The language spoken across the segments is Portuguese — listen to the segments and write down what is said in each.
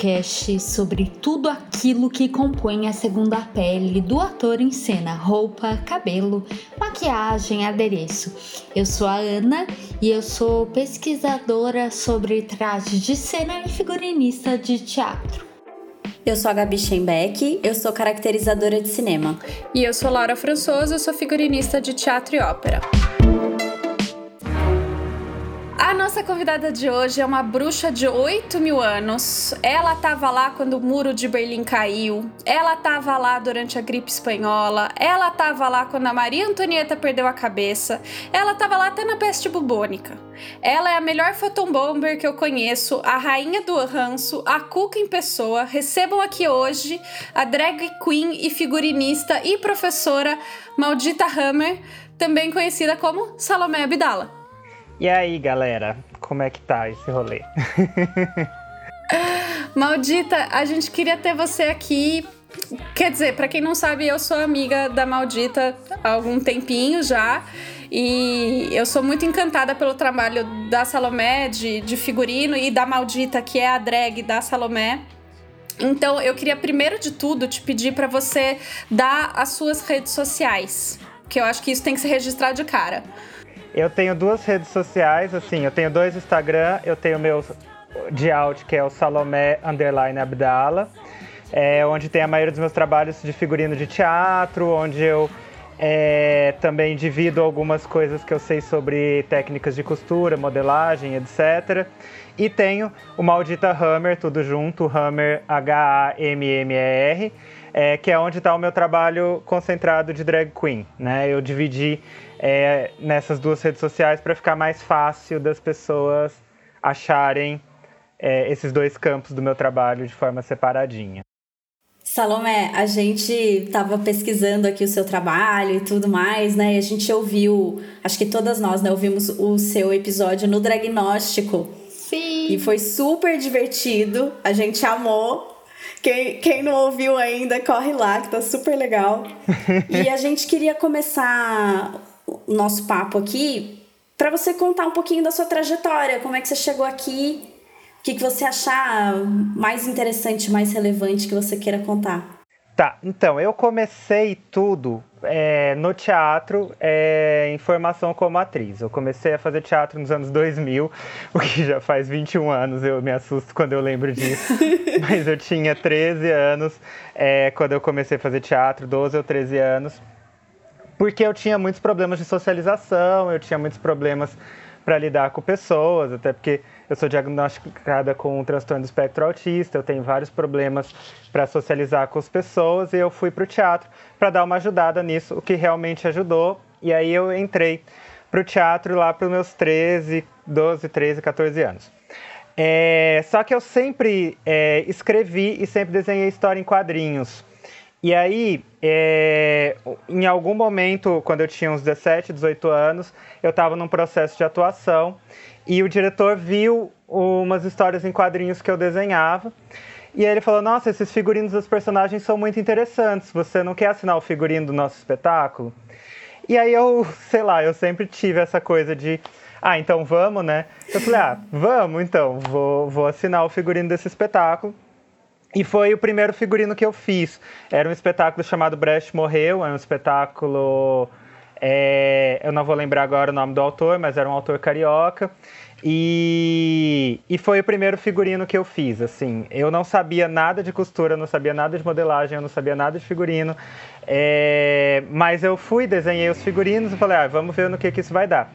podcast sobre tudo aquilo que compõe a segunda pele do ator em cena: roupa, cabelo, maquiagem, adereço. Eu sou a Ana e eu sou pesquisadora sobre trajes de cena e figurinista de teatro. Eu sou a Gabi Schenbeck, eu sou caracterizadora de cinema. E eu sou Laura Françoso, eu sou figurinista de teatro e ópera. Nossa convidada de hoje é uma bruxa de 8 mil anos. Ela estava lá quando o muro de Berlim caiu. Ela estava lá durante a gripe espanhola. Ela estava lá quando a Maria Antonieta perdeu a cabeça. Ela estava lá até na peste bubônica. Ela é a melhor photon que eu conheço, a rainha do ranço, a Cuca em pessoa. Recebam aqui hoje a drag queen e figurinista e professora Maldita Hammer, também conhecida como Salomé Abdala. E aí, galera, como é que tá esse rolê? Maldita, a gente queria ter você aqui. Quer dizer, para quem não sabe, eu sou amiga da Maldita há algum tempinho já. E eu sou muito encantada pelo trabalho da Salomé de, de figurino e da Maldita, que é a drag da Salomé. Então, eu queria primeiro de tudo te pedir para você dar as suas redes sociais, que eu acho que isso tem que ser registrado de cara. Eu tenho duas redes sociais, assim, eu tenho dois Instagram, eu tenho meu de out, que é o Salomé Underline Abdala, é, onde tem a maioria dos meus trabalhos de figurino de teatro, onde eu é, também divido algumas coisas que eu sei sobre técnicas de costura, modelagem, etc. E tenho o Maldita Hammer, tudo junto, Hammer H-A-M-M-E-R, é, que é onde está o meu trabalho concentrado de drag queen. Né? Eu dividi é, nessas duas redes sociais para ficar mais fácil das pessoas acharem é, esses dois campos do meu trabalho de forma separadinha. Salomé, a gente estava pesquisando aqui o seu trabalho e tudo mais, né? E a gente ouviu, acho que todas nós, né, ouvimos o seu episódio no Diagnóstico. Sim. E foi super divertido, a gente amou. Quem, quem não ouviu ainda, corre lá, que tá super legal. e a gente queria começar o nosso papo aqui para você contar um pouquinho da sua trajetória, como é que você chegou aqui, o que, que você achar mais interessante, mais relevante que você queira contar. Tá, então, eu comecei tudo é, no teatro é, em formação como atriz. Eu comecei a fazer teatro nos anos 2000, o que já faz 21 anos, eu me assusto quando eu lembro disso. Mas eu tinha 13 anos é, quando eu comecei a fazer teatro, 12 ou 13 anos porque eu tinha muitos problemas de socialização, eu tinha muitos problemas para lidar com pessoas, até porque eu sou diagnosticada com um transtorno do espectro autista, eu tenho vários problemas para socializar com as pessoas e eu fui para o teatro para dar uma ajudada nisso, o que realmente ajudou. E aí eu entrei para o teatro lá para os meus 13, 12, 13, 14 anos. É, só que eu sempre é, escrevi e sempre desenhei história em quadrinhos. E aí, é, em algum momento, quando eu tinha uns 17, 18 anos, eu estava num processo de atuação e o diretor viu umas histórias em quadrinhos que eu desenhava. E aí ele falou: Nossa, esses figurinos dos personagens são muito interessantes. Você não quer assinar o figurino do nosso espetáculo? E aí eu, sei lá, eu sempre tive essa coisa de. Ah, então vamos, né? Eu falei: Ah, vamos então, vou, vou assinar o figurino desse espetáculo. E foi o primeiro figurino que eu fiz. Era um espetáculo chamado Brecht Morreu, é um espetáculo. É, eu não vou lembrar agora o nome do autor, mas era um autor carioca. E, e foi o primeiro figurino que eu fiz, assim. Eu não sabia nada de costura, não sabia nada de modelagem, eu não sabia nada de figurino. É, mas eu fui, desenhei os figurinos e falei, ah, vamos ver no que, que isso vai dar.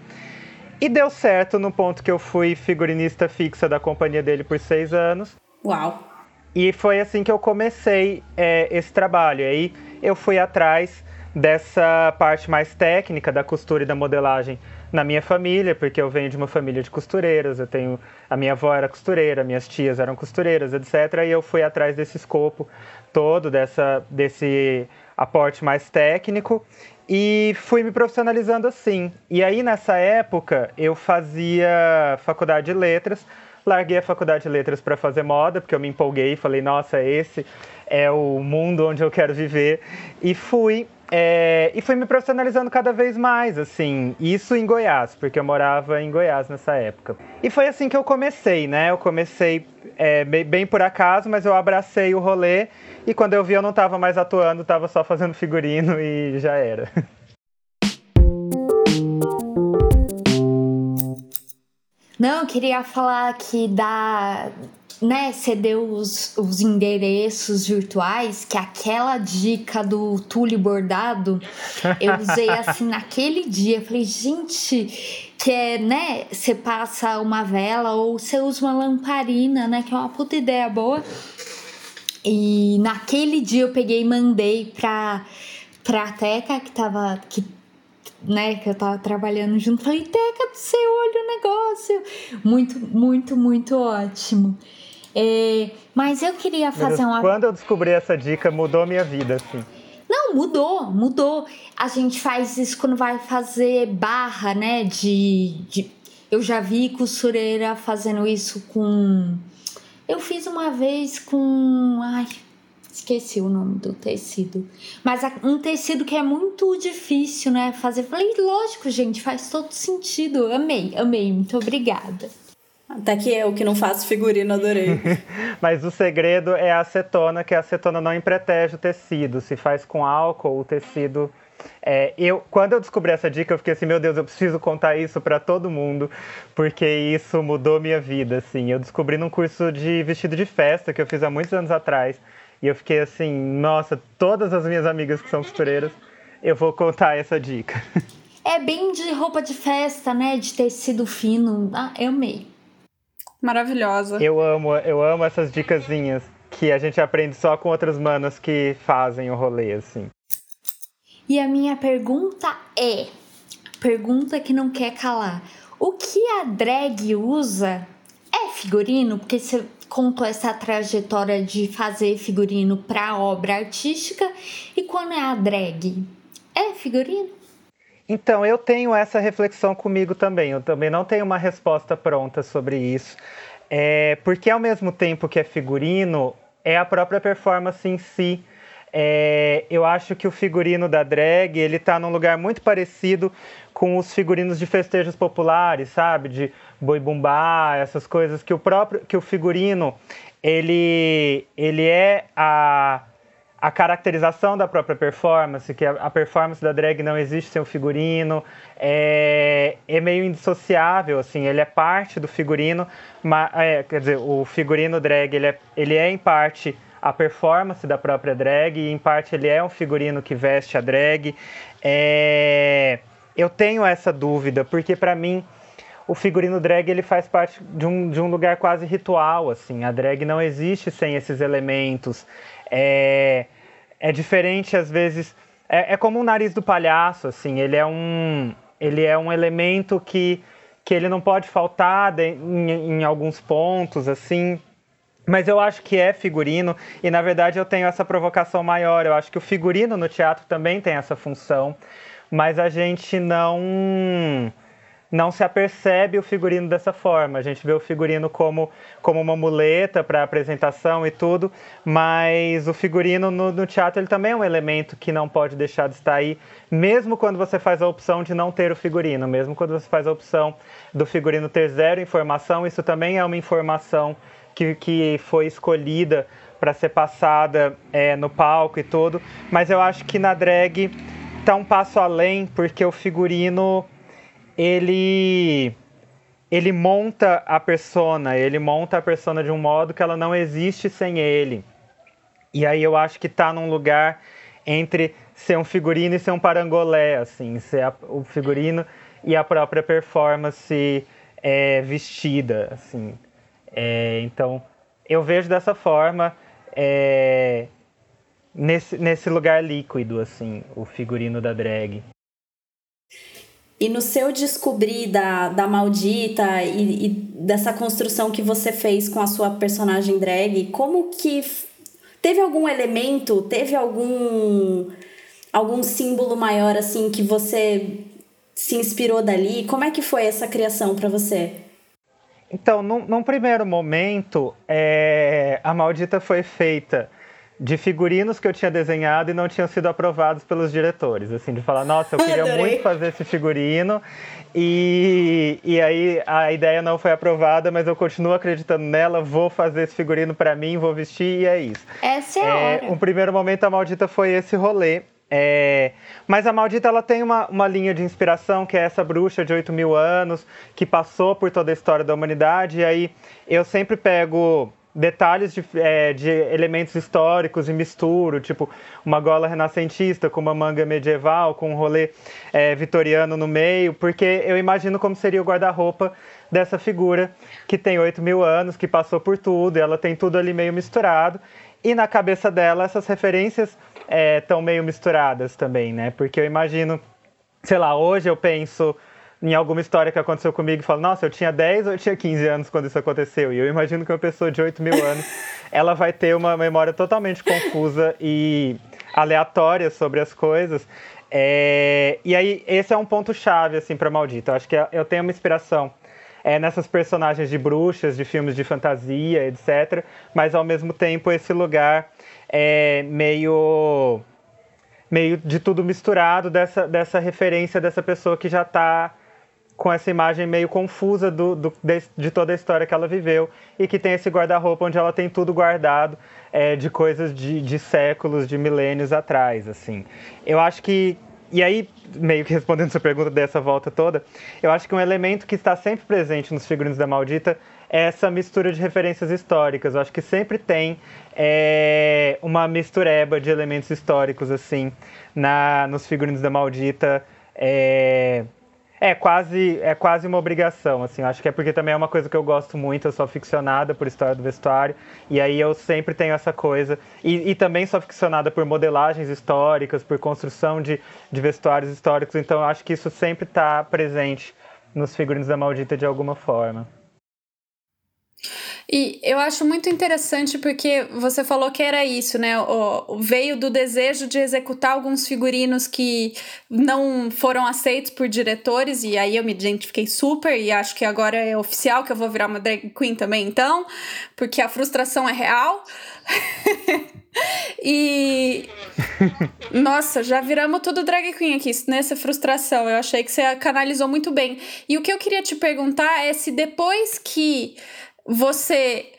E deu certo no ponto que eu fui figurinista fixa da companhia dele por seis anos. Uau! E foi assim que eu comecei é, esse trabalho. Aí eu fui atrás dessa parte mais técnica da costura e da modelagem na minha família, porque eu venho de uma família de costureiras, eu tenho a minha avó era costureira, minhas tias eram costureiras, etc. E eu fui atrás desse escopo todo, dessa, desse aporte mais técnico e fui me profissionalizando assim. E aí nessa época eu fazia faculdade de letras, larguei a faculdade de letras para fazer moda, porque eu me empolguei e falei, nossa, esse é o mundo onde eu quero viver. E fui É, e fui me profissionalizando cada vez mais, assim, isso em Goiás, porque eu morava em Goiás nessa época. E foi assim que eu comecei, né? Eu comecei é, bem por acaso, mas eu abracei o rolê e quando eu vi eu não estava mais atuando, estava só fazendo figurino e já era. Não, eu queria falar que da né, você deu os, os endereços virtuais, que aquela dica do tule bordado, eu usei assim naquele dia. Falei, gente, que é, né, você passa uma vela ou você usa uma lamparina, né, que é uma puta ideia boa. E naquele dia eu peguei e mandei pra, pra Teca, que tava. Que, né, que eu tava trabalhando junto. Falei, Teca, do seu olho o negócio. Muito, muito, muito ótimo. É, mas eu queria fazer Deus, uma. Quando eu descobri essa dica, mudou minha vida, assim. Não, mudou, mudou. A gente faz isso quando vai fazer barra, né? De, de... Eu já vi costureira fazendo isso com. Eu fiz uma vez com. Ai, esqueci o nome do tecido. Mas um tecido que é muito difícil, né? Fazer. Falei, lógico, gente, faz todo sentido. Amei, amei. Muito obrigada. Até que eu, que não faço figurino, adorei. Mas o segredo é a acetona, que a acetona não empretege o tecido. Se faz com álcool, o tecido. É, eu, quando eu descobri essa dica, eu fiquei assim, meu Deus, eu preciso contar isso para todo mundo, porque isso mudou minha vida, assim. Eu descobri num curso de vestido de festa que eu fiz há muitos anos atrás, e eu fiquei assim, nossa, todas as minhas amigas que são costureiras, eu vou contar essa dica. É bem de roupa de festa, né? De tecido fino. Ah, eu amei. Maravilhosa. Eu amo, eu amo essas dicasinhas que a gente aprende só com outras manas que fazem o rolê, assim. E a minha pergunta é, pergunta que não quer calar. O que a drag usa é figurino? Porque você contou essa trajetória de fazer figurino para obra artística e quando é a drag, é figurino? Então, eu tenho essa reflexão comigo também. Eu também não tenho uma resposta pronta sobre isso. É, porque ao mesmo tempo que é figurino, é a própria performance em si. É, eu acho que o figurino da drag, ele tá num lugar muito parecido com os figurinos de festejos populares, sabe? De boi bumbá, essas coisas que o próprio que o figurino, ele ele é a a caracterização da própria performance, que a, performance da drag não existe sem o figurino, é, é meio indissociável, assim, ele é parte do figurino, mas, é, quer dizer, o figurino drag, ele é, ele é em parte a performance da própria drag, e em parte ele é um figurino que veste a drag. É, eu tenho essa dúvida, porque para mim o figurino drag ele faz parte de um, de um lugar quase ritual, assim, a drag não existe sem esses elementos. É, é diferente às vezes. É, é como o nariz do palhaço, assim. Ele é um, ele é um elemento que, que ele não pode faltar de, em, em alguns pontos, assim. Mas eu acho que é figurino e na verdade eu tenho essa provocação maior. Eu acho que o figurino no teatro também tem essa função, mas a gente não não se apercebe o figurino dessa forma. A gente vê o figurino como, como uma muleta para apresentação e tudo, mas o figurino no, no, teatro ele também é um elemento que não pode deixar de estar aí, mesmo quando você faz a opção de não ter o figurino, mesmo quando você faz a opção do figurino ter zero informação, isso também é uma informação que, que foi escolhida para ser passada é, no palco e tudo, mas eu acho que na drag está um passo além, porque o figurino ele ele monta a persona, ele monta a persona de um modo que ela não existe sem ele. E aí eu acho que tá num lugar entre ser um figurino e ser um parangolé, assim, ser a, o figurino e a própria performance é, vestida, assim. É, então, eu vejo dessa forma, é, nesse, nesse lugar líquido, assim, o figurino da drag. E no seu descobrir da, da maldita e, e, dessa construção que você fez com a sua personagem drag, como que teve algum elemento, teve algum algum símbolo maior assim que você se inspirou dali? Como é que foi essa criação para você? Então, num, num primeiro momento, é, a maldita foi feita de figurinos que eu tinha desenhado e não tinham sido aprovados pelos diretores, assim, de falar, nossa, eu queria Adorei. muito fazer esse figurino e, e aí a ideia não foi aprovada, mas eu continuo acreditando nela, vou fazer esse figurino para mim, vou vestir e é isso. Essa é a É, hora. um primeiro momento a maldita foi esse rolê. É, mas a maldita ela tem uma, uma linha de inspiração que é essa bruxa de 8 mil anos que passou por toda a história da humanidade. E aí eu sempre pego detalhes de, é, de elementos históricos e misturo, tipo uma gola renascentista com uma manga medieval, com um rolê é, vitoriano no meio, porque eu imagino como seria o guarda-roupa dessa figura que tem 8 mil anos, que passou por tudo, ela tem tudo ali meio misturado. E na cabeça dela, essas referências estão meio misturadas também, né? Porque eu imagino, sei lá, hoje eu penso em alguma história que aconteceu comigo e falo, nossa, eu tinha 10 ou eu tinha 15 anos quando isso aconteceu. E eu imagino que uma pessoa de 8 mil anos, ela vai ter uma memória totalmente confusa e aleatória sobre as coisas. É, E aí, esse é um ponto-chave, assim, pra Maldita. Eu acho que eu tenho uma inspiração é, nessas personagens de bruxas, de filmes de fantasia, etc. Mas ao mesmo tempo esse lugar é meio meio de tudo misturado dessa, dessa referência dessa pessoa que já está com essa imagem meio confusa do, do- de, de toda a história que ela viveu e que tem esse guarda-roupa onde ela tem tudo guardado é, de coisas de, de séculos, de milênios atrás, assim. Eu acho que e aí, meio que respondendo sua pergunta dessa volta toda, eu acho que um elemento que está sempre presente nos figurinos da Maldita é essa mistura de referências históricas. Eu acho que sempre tem é, uma mistureba de elementos históricos, assim, na, nos figurinos da Maldita. É, é quase, é quase uma obrigação, assim. Acho que é porque também é uma coisa que eu gosto muito. Eu sou aficionada por história do vestuário. E aí eu sempre tenho essa coisa. E, e também sou aficionada por modelagens históricas, por construção de, de vestuários históricos. Então acho que isso sempre está presente nos figurinos da Maldita de alguma forma. E eu acho muito interessante porque você falou que era isso, né? O, veio do desejo de executar alguns figurinos que não foram aceitos por diretores, e aí eu me identifiquei super, e acho que agora é oficial que eu vou virar uma drag queen também, então, porque a frustração é real. e. Nossa, já viramos tudo drag queen aqui, nessa frustração. Eu achei que você canalizou muito bem. E o que eu queria te perguntar é se depois que você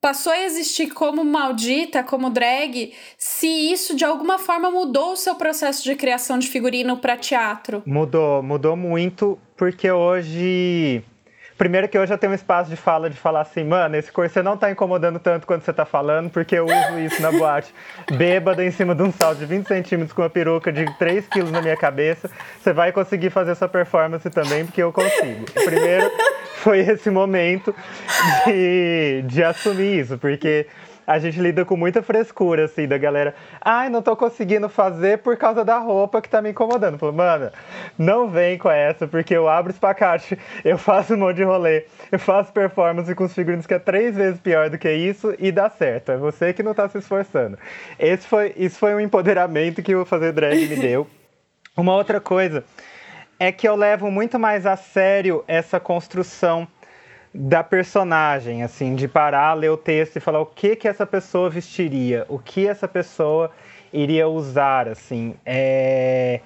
passou a existir como maldita, como drag, se isso de alguma forma mudou o seu processo de criação de figurino para teatro. Mudou, mudou muito, porque hoje. Primeiro que hoje eu tenho um espaço de fala de falar assim, mano, esse corset não tá incomodando tanto quando você tá falando, porque eu uso isso na boate, bêbada em cima de um salto de 20 centímetros com uma peruca de 3 quilos na minha cabeça. Você vai conseguir fazer essa performance também, porque eu consigo. Primeiro foi esse momento de, de assumir isso, porque a gente lida com muita frescura, assim, da galera. Ai, não tô conseguindo fazer por causa da roupa que tá me incomodando. Falei, mano, não vem com essa, porque eu abro espacate, eu faço um monte de rolê, eu faço performance com os figurinos que é três vezes pior do que isso e dá certo. É você que não tá se esforçando. Esse foi, isso foi um empoderamento que o Fazer Drag me deu. Uma outra coisa é que eu levo muito mais a sério essa construção da personagem, assim, de parar, ler o texto e falar o que que essa pessoa vestiria, o que essa pessoa iria usar, assim. É...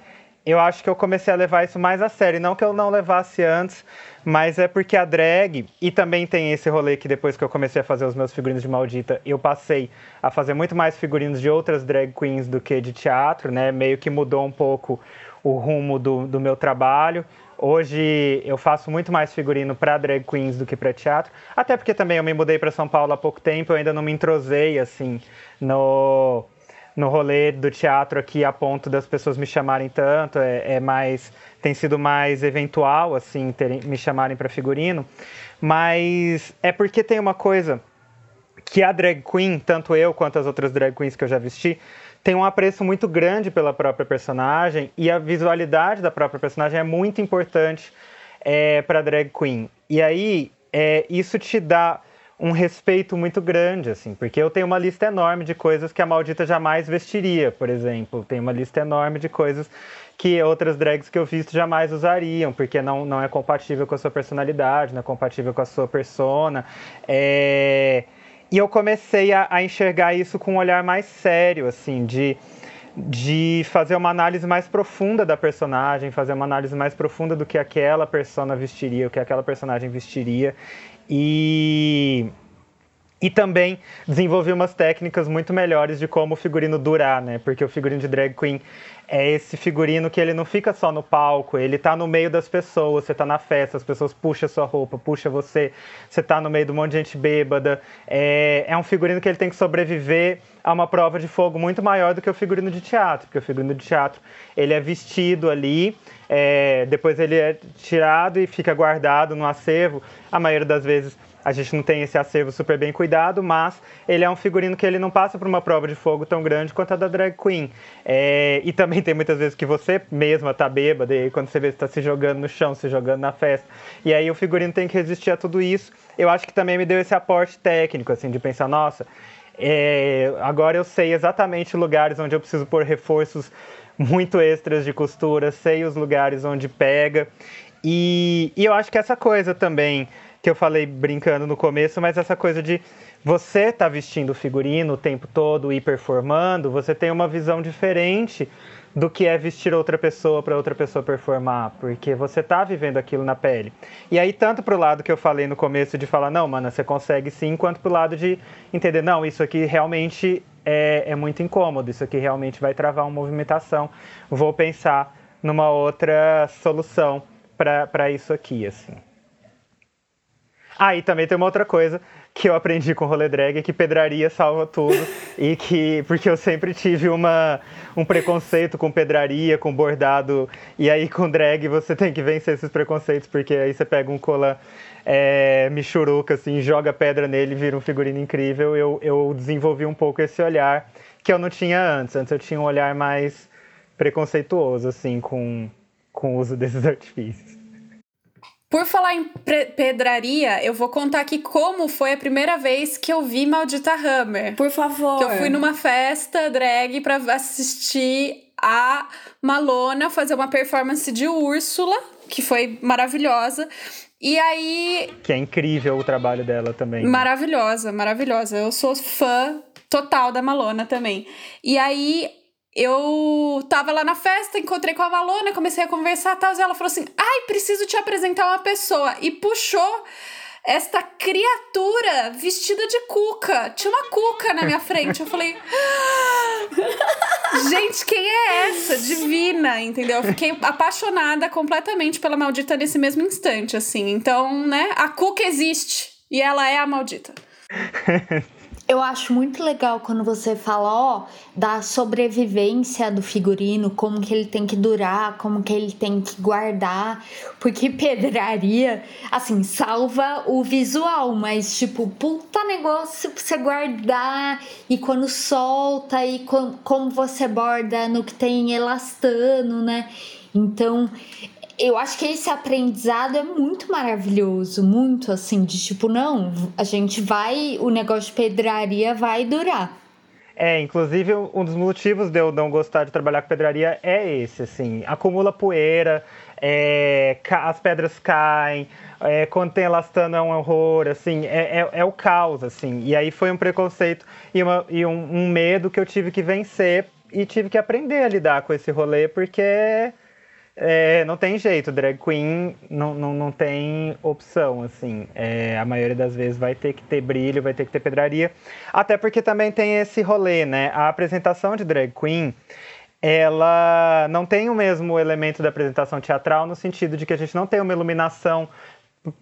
Eu acho que eu comecei a levar isso mais a sério, não que eu não levasse antes, mas é porque a drag, e também tem esse rolê que depois que eu comecei a fazer os meus figurinos de maldita, eu passei a fazer muito mais figurinos de outras drag queens do que de teatro, né? Meio que mudou um pouco o rumo do, do meu trabalho. Hoje eu faço muito mais figurino para drag queens do que para teatro, até porque também eu me mudei para São Paulo há pouco tempo, eu ainda não me entrosei assim no no rolê do teatro aqui a ponto das pessoas me chamarem tanto, é, é mais tem sido mais eventual assim terem, me chamarem para figurino, mas é porque tem uma coisa que a drag queen, tanto eu quanto as outras drag queens que eu já vesti, tem um apreço muito grande pela própria personagem e a visualidade da própria personagem é muito importante é, para drag queen. E aí é, isso te dá um respeito muito grande, assim, porque eu tenho uma lista enorme de coisas que a maldita jamais vestiria, por exemplo. Tem uma lista enorme de coisas que outras drags que eu visto jamais usariam, porque não, não é compatível com a sua personalidade, não é compatível com a sua persona. É... e eu comecei a, a enxergar isso com um olhar mais sério, assim, de de fazer uma análise mais profunda da personagem, fazer uma análise mais profunda do que aquela persona vestiria, o que aquela personagem vestiria. E e também desenvolvi umas técnicas muito melhores de como o figurino durar, né? Porque o figurino de drag queen é esse figurino que ele não fica só no palco, ele tá no meio das pessoas, você tá na festa, as pessoas puxam sua roupa, puxa você, você tá no meio de um monte de gente bêbada. É, é um figurino que ele tem que sobreviver a uma prova de fogo muito maior do que o figurino de teatro, porque o figurino de teatro ele é vestido ali, é, depois ele é tirado e fica guardado no acervo, a maioria das vezes a gente não tem esse acervo super bem cuidado, mas ele é um figurino que ele não passa por uma prova de fogo tão grande quanto a da drag queen. É, e também tem muitas vezes que você mesma tá bêbada e quando você vê você tá se jogando no chão, se jogando na festa. E aí o figurino tem que resistir a tudo isso. Eu acho que também me deu esse aporte técnico, assim, de pensar, nossa, é, agora eu sei exatamente lugares onde eu preciso pôr reforços muito extras de costura, sei os lugares onde pega. E, e eu acho que essa coisa também que eu falei brincando no começo, mas essa coisa de você tá vestindo figurino o tempo todo e performando, você tem uma visão diferente do que é vestir outra pessoa para outra pessoa performar, porque você tá vivendo aquilo na pele. E aí, tanto pro lado que eu falei no começo de falar, não, mano, você consegue sim, quanto pro lado de entender, não, isso aqui realmente é, é muito incômodo, isso aqui realmente vai travar uma movimentação, vou pensar numa outra solução para isso aqui, assim. Ah, e também tem uma outra coisa que eu aprendi com o rolê drag, é que pedraria salva tudo. e que. Porque eu sempre tive uma, um preconceito com pedraria, com bordado. E aí com drag você tem que vencer esses preconceitos, porque aí você pega um cola é, michuruca, assim, joga pedra nele vira um figurino incrível. Eu, eu desenvolvi um pouco esse olhar que eu não tinha antes. Antes eu tinha um olhar mais preconceituoso, assim, com, com o uso desses artifícios. Por falar em pedraria, eu vou contar aqui como foi a primeira vez que eu vi Maldita Hammer. Por favor. Que eu fui numa festa drag para assistir a Malona fazer uma performance de Úrsula, que foi maravilhosa. E aí. Que é incrível o trabalho dela também. Né? Maravilhosa, maravilhosa. Eu sou fã total da Malona também. E aí eu tava lá na festa, encontrei com a Malona, comecei a conversar tal, e ela falou assim: ai, preciso te apresentar uma pessoa. E puxou esta criatura vestida de cuca. Tinha uma cuca na minha frente. Eu falei. Ah, gente, quem é essa? Divina, entendeu? Eu fiquei apaixonada completamente pela maldita nesse mesmo instante, assim. Então, né, a cuca existe. E ela é a maldita. Eu acho muito legal quando você fala, ó, da sobrevivência do figurino, como que ele tem que durar, como que ele tem que guardar, porque pedraria, assim, salva o visual, mas tipo, puta negócio pra você guardar e quando solta e com, como você borda no que tem elastano, né? Então, eu acho que esse aprendizado é muito maravilhoso, muito assim, de tipo, não, a gente vai, o negócio de pedraria vai durar. É, inclusive um dos motivos de eu não gostar de trabalhar com pedraria é esse, assim, acumula poeira, é, as pedras caem, é, quando tem elastano é um horror, assim, é, é, é, o caos, assim. E aí foi um preconceito e, uma, e um, um medo que eu tive que vencer e tive que aprender a lidar com esse rolê, porque é, não tem jeito, drag queen não, não, não tem opção, assim. É, a maioria das vezes vai ter que ter brilho, vai ter que ter pedraria. Até porque também tem esse rolê, né? A apresentação de drag queen, ela não tem o mesmo elemento da apresentação teatral, no sentido de que a gente não tem uma iluminação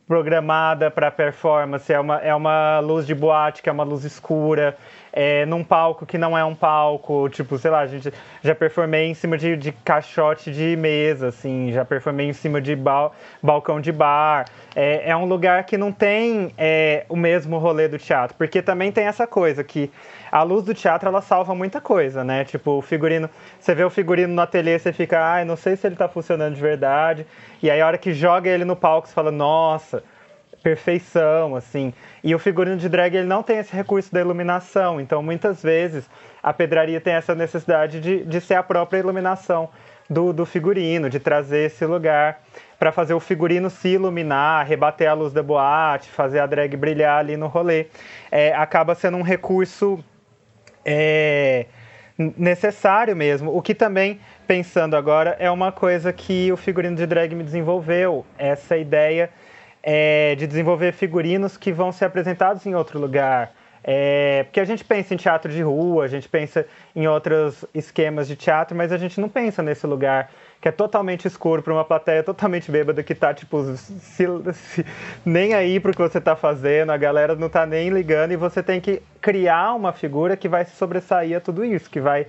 programada para performance, é uma, é uma luz de boate, que é uma luz escura, é, num palco que não é um palco, tipo, sei lá, a gente já performei em cima de, de caixote de mesa, assim, já performei em cima de bal, balcão de bar. É, é um lugar que não tem é, o mesmo rolê do teatro, porque também tem essa coisa que a luz do teatro ela salva muita coisa, né? Tipo, o figurino, você vê o figurino no ateliê, você fica, ai, não sei se ele tá funcionando de verdade. E aí a hora que joga ele no palco, você fala, nossa, perfeição, assim. E o figurino de drag ele não tem esse recurso da iluminação, então muitas vezes a pedraria tem essa necessidade de, de ser a própria iluminação do, do figurino, de trazer esse lugar para fazer o figurino se iluminar, rebater a luz da boate, fazer a drag brilhar ali no rolê. É, acaba sendo um recurso é, necessário mesmo. O que também, pensando agora, é uma coisa que o figurino de drag me desenvolveu. Essa ideia é, de desenvolver figurinos que vão ser apresentados em outro lugar. É, porque a gente pensa em teatro de rua, a gente pensa em outros esquemas de teatro, mas a gente não pensa nesse lugar que é totalmente escuro para uma plateia totalmente bêbada que tá, tipo, se, se, nem aí pro que você tá fazendo, a galera não tá nem ligando e você tem que criar uma figura que vai se sobressair a tudo isso, que vai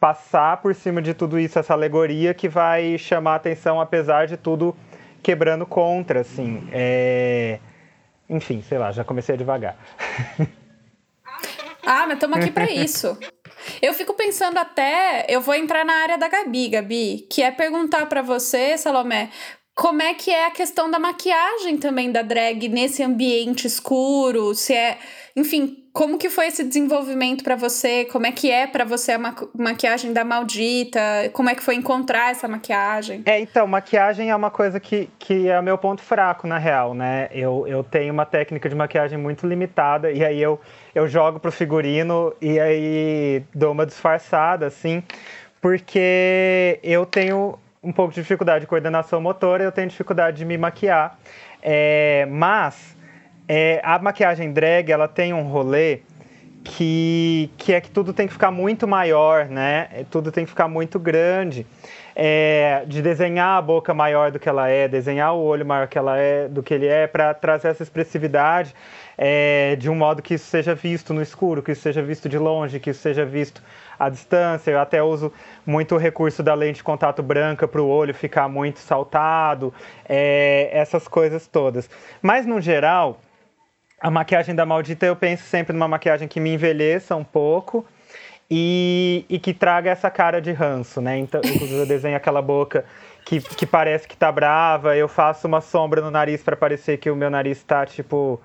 passar por cima de tudo isso, essa alegoria que vai chamar atenção, apesar de tudo quebrando contra, assim. É... Enfim, sei lá, já comecei a devagar. Ah, mas estamos aqui para isso. Eu fico pensando até, eu vou entrar na área da Gabi, Gabi, que é perguntar para você, Salomé, como é que é a questão da maquiagem também da drag nesse ambiente escuro, se é, enfim, como que foi esse desenvolvimento para você? Como é que é para você a ma maquiagem da maldita? Como é que foi encontrar essa maquiagem? É, então, maquiagem é uma coisa que, que é o meu ponto fraco, na real, né? Eu, eu tenho uma técnica de maquiagem muito limitada e aí eu, eu jogo pro figurino e aí dou uma disfarçada, assim, porque eu tenho um pouco de dificuldade de coordenação motora, eu tenho dificuldade de me maquiar. É, mas é, a maquiagem drag, ela tem um rolê que, que é que tudo tem que ficar muito maior, né? É, tudo tem que ficar muito grande. É, de desenhar a boca maior do que ela é, desenhar o olho maior que ela é, do que ele é, para trazer essa expressividade é, de um modo que isso seja visto no escuro, que isso seja visto de longe, que isso seja visto à distância. Eu até uso muito o recurso da lente de contato branca para o olho ficar muito saltado, é, essas coisas todas. Mas no geral, a maquiagem da maldita eu penso sempre numa maquiagem que me envelheça um pouco. E, e, que traga essa cara de ranço, né? Então, inclusive eu desenho aquela boca que, que parece que tá brava, eu faço uma sombra no nariz para parecer que o meu nariz tá, tipo,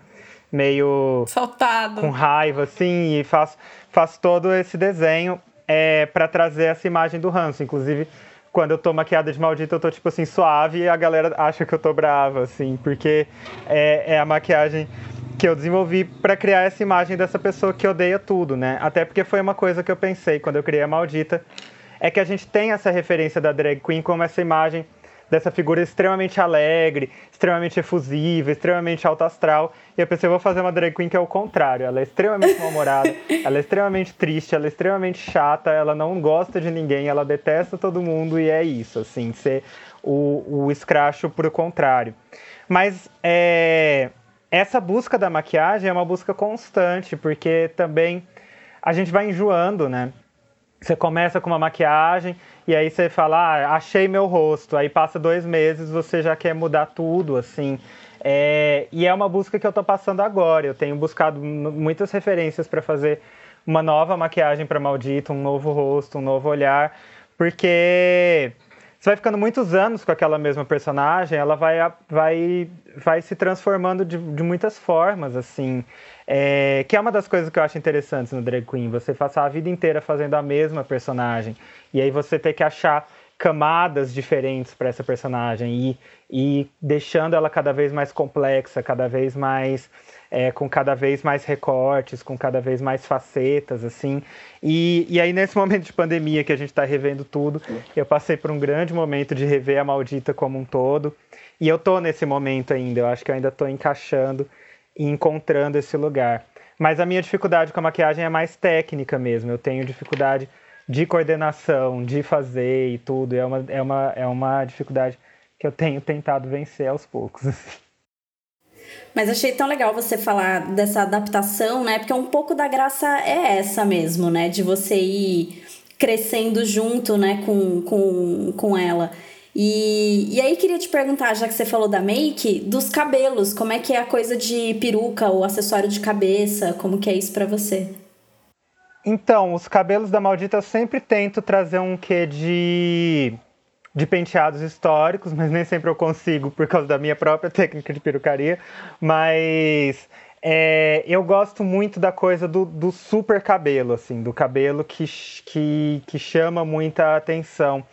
meio. Saltado. Com raiva, assim, e faço, faço todo esse desenho é, para trazer essa imagem do ranço. Inclusive, quando eu tô maquiada de maldita, eu tô, tipo assim, suave e a galera acha que eu tô brava, assim, porque é, é a maquiagem que eu desenvolvi para criar essa imagem dessa pessoa que odeia tudo, né? Até porque foi uma coisa que eu pensei quando eu criei a Maldita, é que a gente tem essa referência da drag queen como essa imagem dessa figura extremamente alegre, extremamente efusiva, extremamente alto astral. E eu pensei, eu vou fazer uma drag queen que é o contrário. Ela é extremamente mal-humorada, ela é extremamente triste, ela é extremamente chata, ela não gosta de ninguém, ela detesta todo mundo e é isso, assim, ser o, o escracho por o contrário. Mas é, essa busca da maquiagem é uma busca constante, porque também a gente vai enjoando, né? Você começa com uma maquiagem e aí você fala, ah, achei meu rosto. Aí passa dois meses, você já quer mudar tudo, assim. É, e é uma busca que eu tô passando agora. Eu tenho buscado muitas referências para fazer uma nova maquiagem para Maldito, um novo rosto, um novo olhar, porque você vai ficando muitos anos com aquela mesma personagem, ela vai, vai, vai se transformando de, de muitas formas, assim. É, que é uma das coisas que eu acho interessantes no Drag Queen. Você passar a vida inteira fazendo a mesma personagem. E aí você ter que achar camadas diferentes para essa personagem e, e deixando ela cada vez mais complexa, cada vez mais é, com cada vez mais recortes, com cada vez mais facetas, assim. E, e aí, nesse momento de pandemia que a gente está revendo tudo, eu passei por um grande momento de rever a Maldita como um todo. E eu tô nesse momento ainda, eu acho que eu ainda estou encaixando e encontrando esse lugar. Mas a minha dificuldade com a maquiagem é mais técnica mesmo. Eu tenho dificuldade de coordenação, de fazer e tudo. É uma, é uma, é uma dificuldade que eu tenho tentado vencer aos poucos. Mas achei tão legal você falar dessa adaptação, né? Porque um pouco da graça é essa mesmo, né? De você ir crescendo junto, né, com, com, com ela. E, e aí queria te perguntar, já que você falou da make, dos cabelos, como é que é a coisa de peruca ou acessório de cabeça, como que é isso para você? Então, os cabelos da Maldita eu sempre tento trazer um quê de, de penteados históricos, mas nem sempre eu consigo por causa da minha própria técnica de perucaria. Mas é, eu gosto muito da coisa do, do, super cabelo, assim, do cabelo que, que, que chama muita atenção.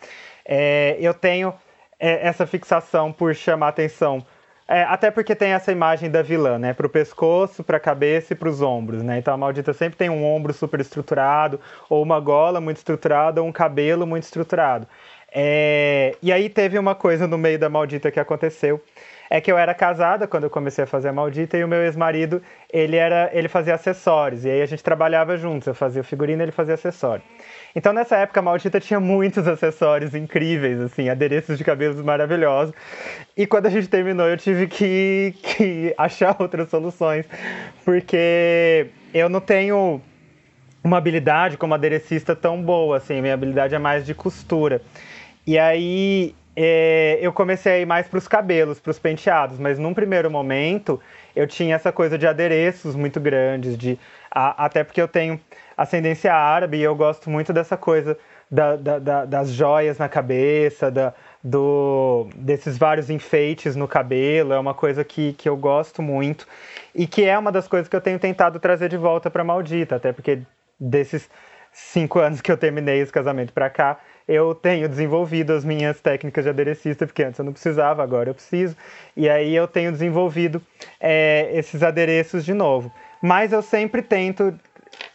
É, eu tenho é, essa fixação por chamar atenção é, até porque tem essa imagem da vilã, né? Pro pescoço, pra cabeça e pros ombros, né? Então a maldita sempre tem um ombro super estruturado, ou uma gola muito estruturada, ou um cabelo muito estruturado. É... E aí teve uma coisa no meio da maldita que aconteceu. É que eu era casada quando eu comecei a fazer a maldita e o meu ex-marido, ele era, ele fazia acessórios. E aí a gente trabalhava juntos, eu fazia figurino ele fazia acessório. Então nessa época a Maldita tinha muitos acessórios incríveis, assim, adereços de cabelos maravilhosos. E quando a gente terminou eu tive que, que achar outras soluções, porque eu não tenho uma habilidade como aderecista tão boa, assim, minha habilidade é mais de costura. E aí é, eu comecei a ir mais para os cabelos, para os penteados, mas num primeiro momento eu tinha essa coisa de adereços muito grandes, de a, até porque eu tenho ascendência árabe e eu gosto muito dessa coisa da, da, da, das joias na cabeça, da, do, desses vários enfeites no cabelo, é uma coisa que, que eu gosto muito e que é uma das coisas que eu tenho tentado trazer de volta para Maldita, até porque desses cinco anos que eu terminei esse casamento para cá, eu tenho desenvolvido as minhas técnicas de aderecista, porque antes eu não precisava, agora eu preciso, e aí eu tenho desenvolvido é, esses adereços de novo. Mas eu sempre tento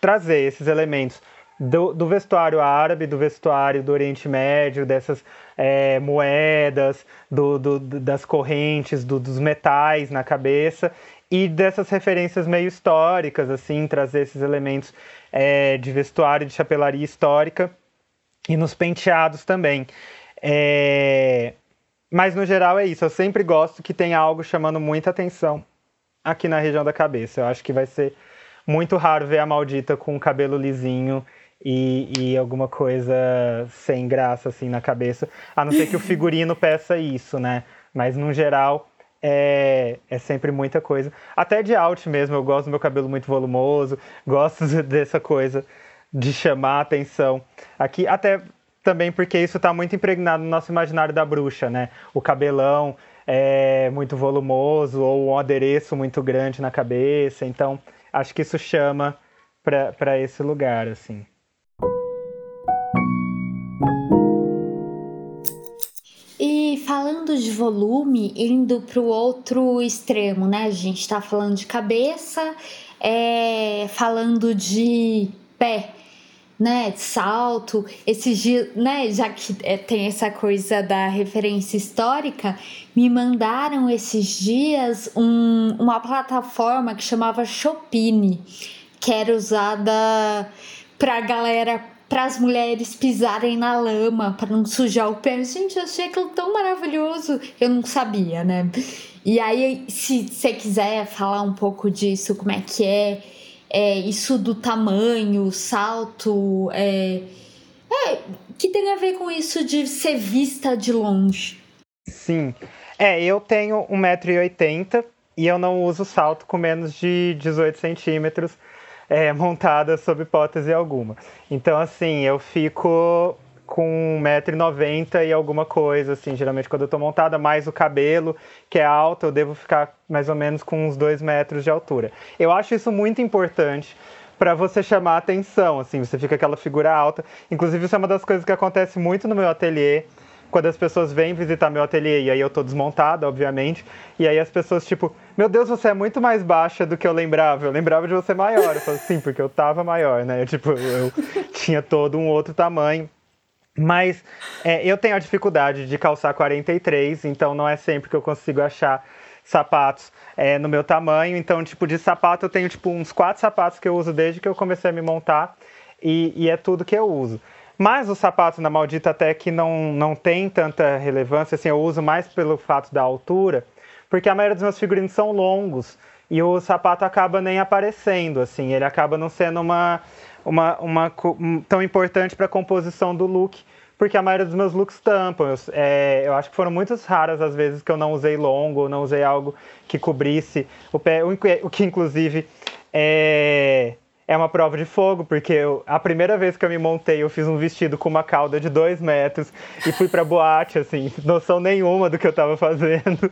trazer esses elementos do, do, vestuário árabe, do vestuário do Oriente Médio, dessas é, moedas, do, do, das correntes, dos metais na cabeça e dessas referências meio históricas, assim, trazer esses elementos é, de vestuário, de chapelaria histórica e nos penteados também. É... Mas no geral é isso, eu sempre gosto que tenha algo chamando muita atenção aqui na região da cabeça. Eu acho que vai ser muito raro ver a maldita com o cabelo lisinho e, e, alguma coisa sem graça assim na cabeça, a não ser que o figurino peça isso, né? Mas no geral é, é sempre muita coisa. Até de out mesmo, eu gosto do meu cabelo muito volumoso, gosto dessa coisa de chamar a atenção. Aqui, até também porque isso está muito impregnado no nosso imaginário da bruxa, né? O cabelão é muito volumoso ou um adereço muito grande na cabeça, então acho que isso chama para esse lugar, assim. E falando de volume, indo para o outro extremo, né? A gente está falando de cabeça, é, falando de pé, né, salto, esses dias, né, já que é, tem essa coisa da referência histórica, me mandaram esses dias um, uma plataforma que chamava Shopine, que era usada pra galera, para as mulheres pisarem na lama, para não sujar o pé. Gente, eu achei aquilo tão maravilhoso, eu não sabia, né? E aí, se você quiser falar um pouco disso, como é que é, é, isso do tamanho, salto, é, é, que tem a ver com isso de ser vista de longe. Sim. É, eu tenho 1,80m e eu não uso salto com menos de 18 centímetros é, montada sob hipótese alguma. Então, assim, eu fico com 1,90m e alguma coisa, assim, geralmente quando eu tô montada, mais o cabelo, que é alto, eu devo ficar mais ou menos com uns 2 metros de altura. Eu acho isso muito importante para você chamar atenção, assim, você fica aquela figura alta. Inclusive, isso é uma das coisas que acontece muito no meu ateliê, quando as pessoas vêm visitar meu ateliê, e aí eu tô desmontada, obviamente, e aí as pessoas, tipo, meu Deus, você é muito mais baixa do que eu lembrava. Eu lembrava de você maior. Eu falo, sim, porque eu tava maior, né? Tipo, eu tinha todo um outro tamanho. Mas é, eu tenho a dificuldade de calçar 43, então não é sempre que eu consigo achar sapatos é, no meu tamanho. Então, tipo, de sapato eu tenho tipo uns quatro sapatos que eu uso desde que eu comecei a me montar e, e é tudo que eu uso. Mas os sapatos na Maldita até que não, não tem tanta relevância, assim, eu uso mais pelo fato da altura, porque a maioria dos meus figurinos são longos e o sapato acaba nem aparecendo, assim, ele acaba não sendo uma, uma, uma tão importante para a composição do look, porque a maioria dos meus looks tampam. Eu, é, eu, acho que foram muitas raras as vezes que eu não usei longo, ou não usei algo que cobrisse o pé, o, o que inclusive é, é uma prova de fogo, porque eu, a primeira vez que eu me montei, eu fiz um vestido com uma cauda de dois metros e fui pra boate, assim, noção nenhuma do que eu tava fazendo.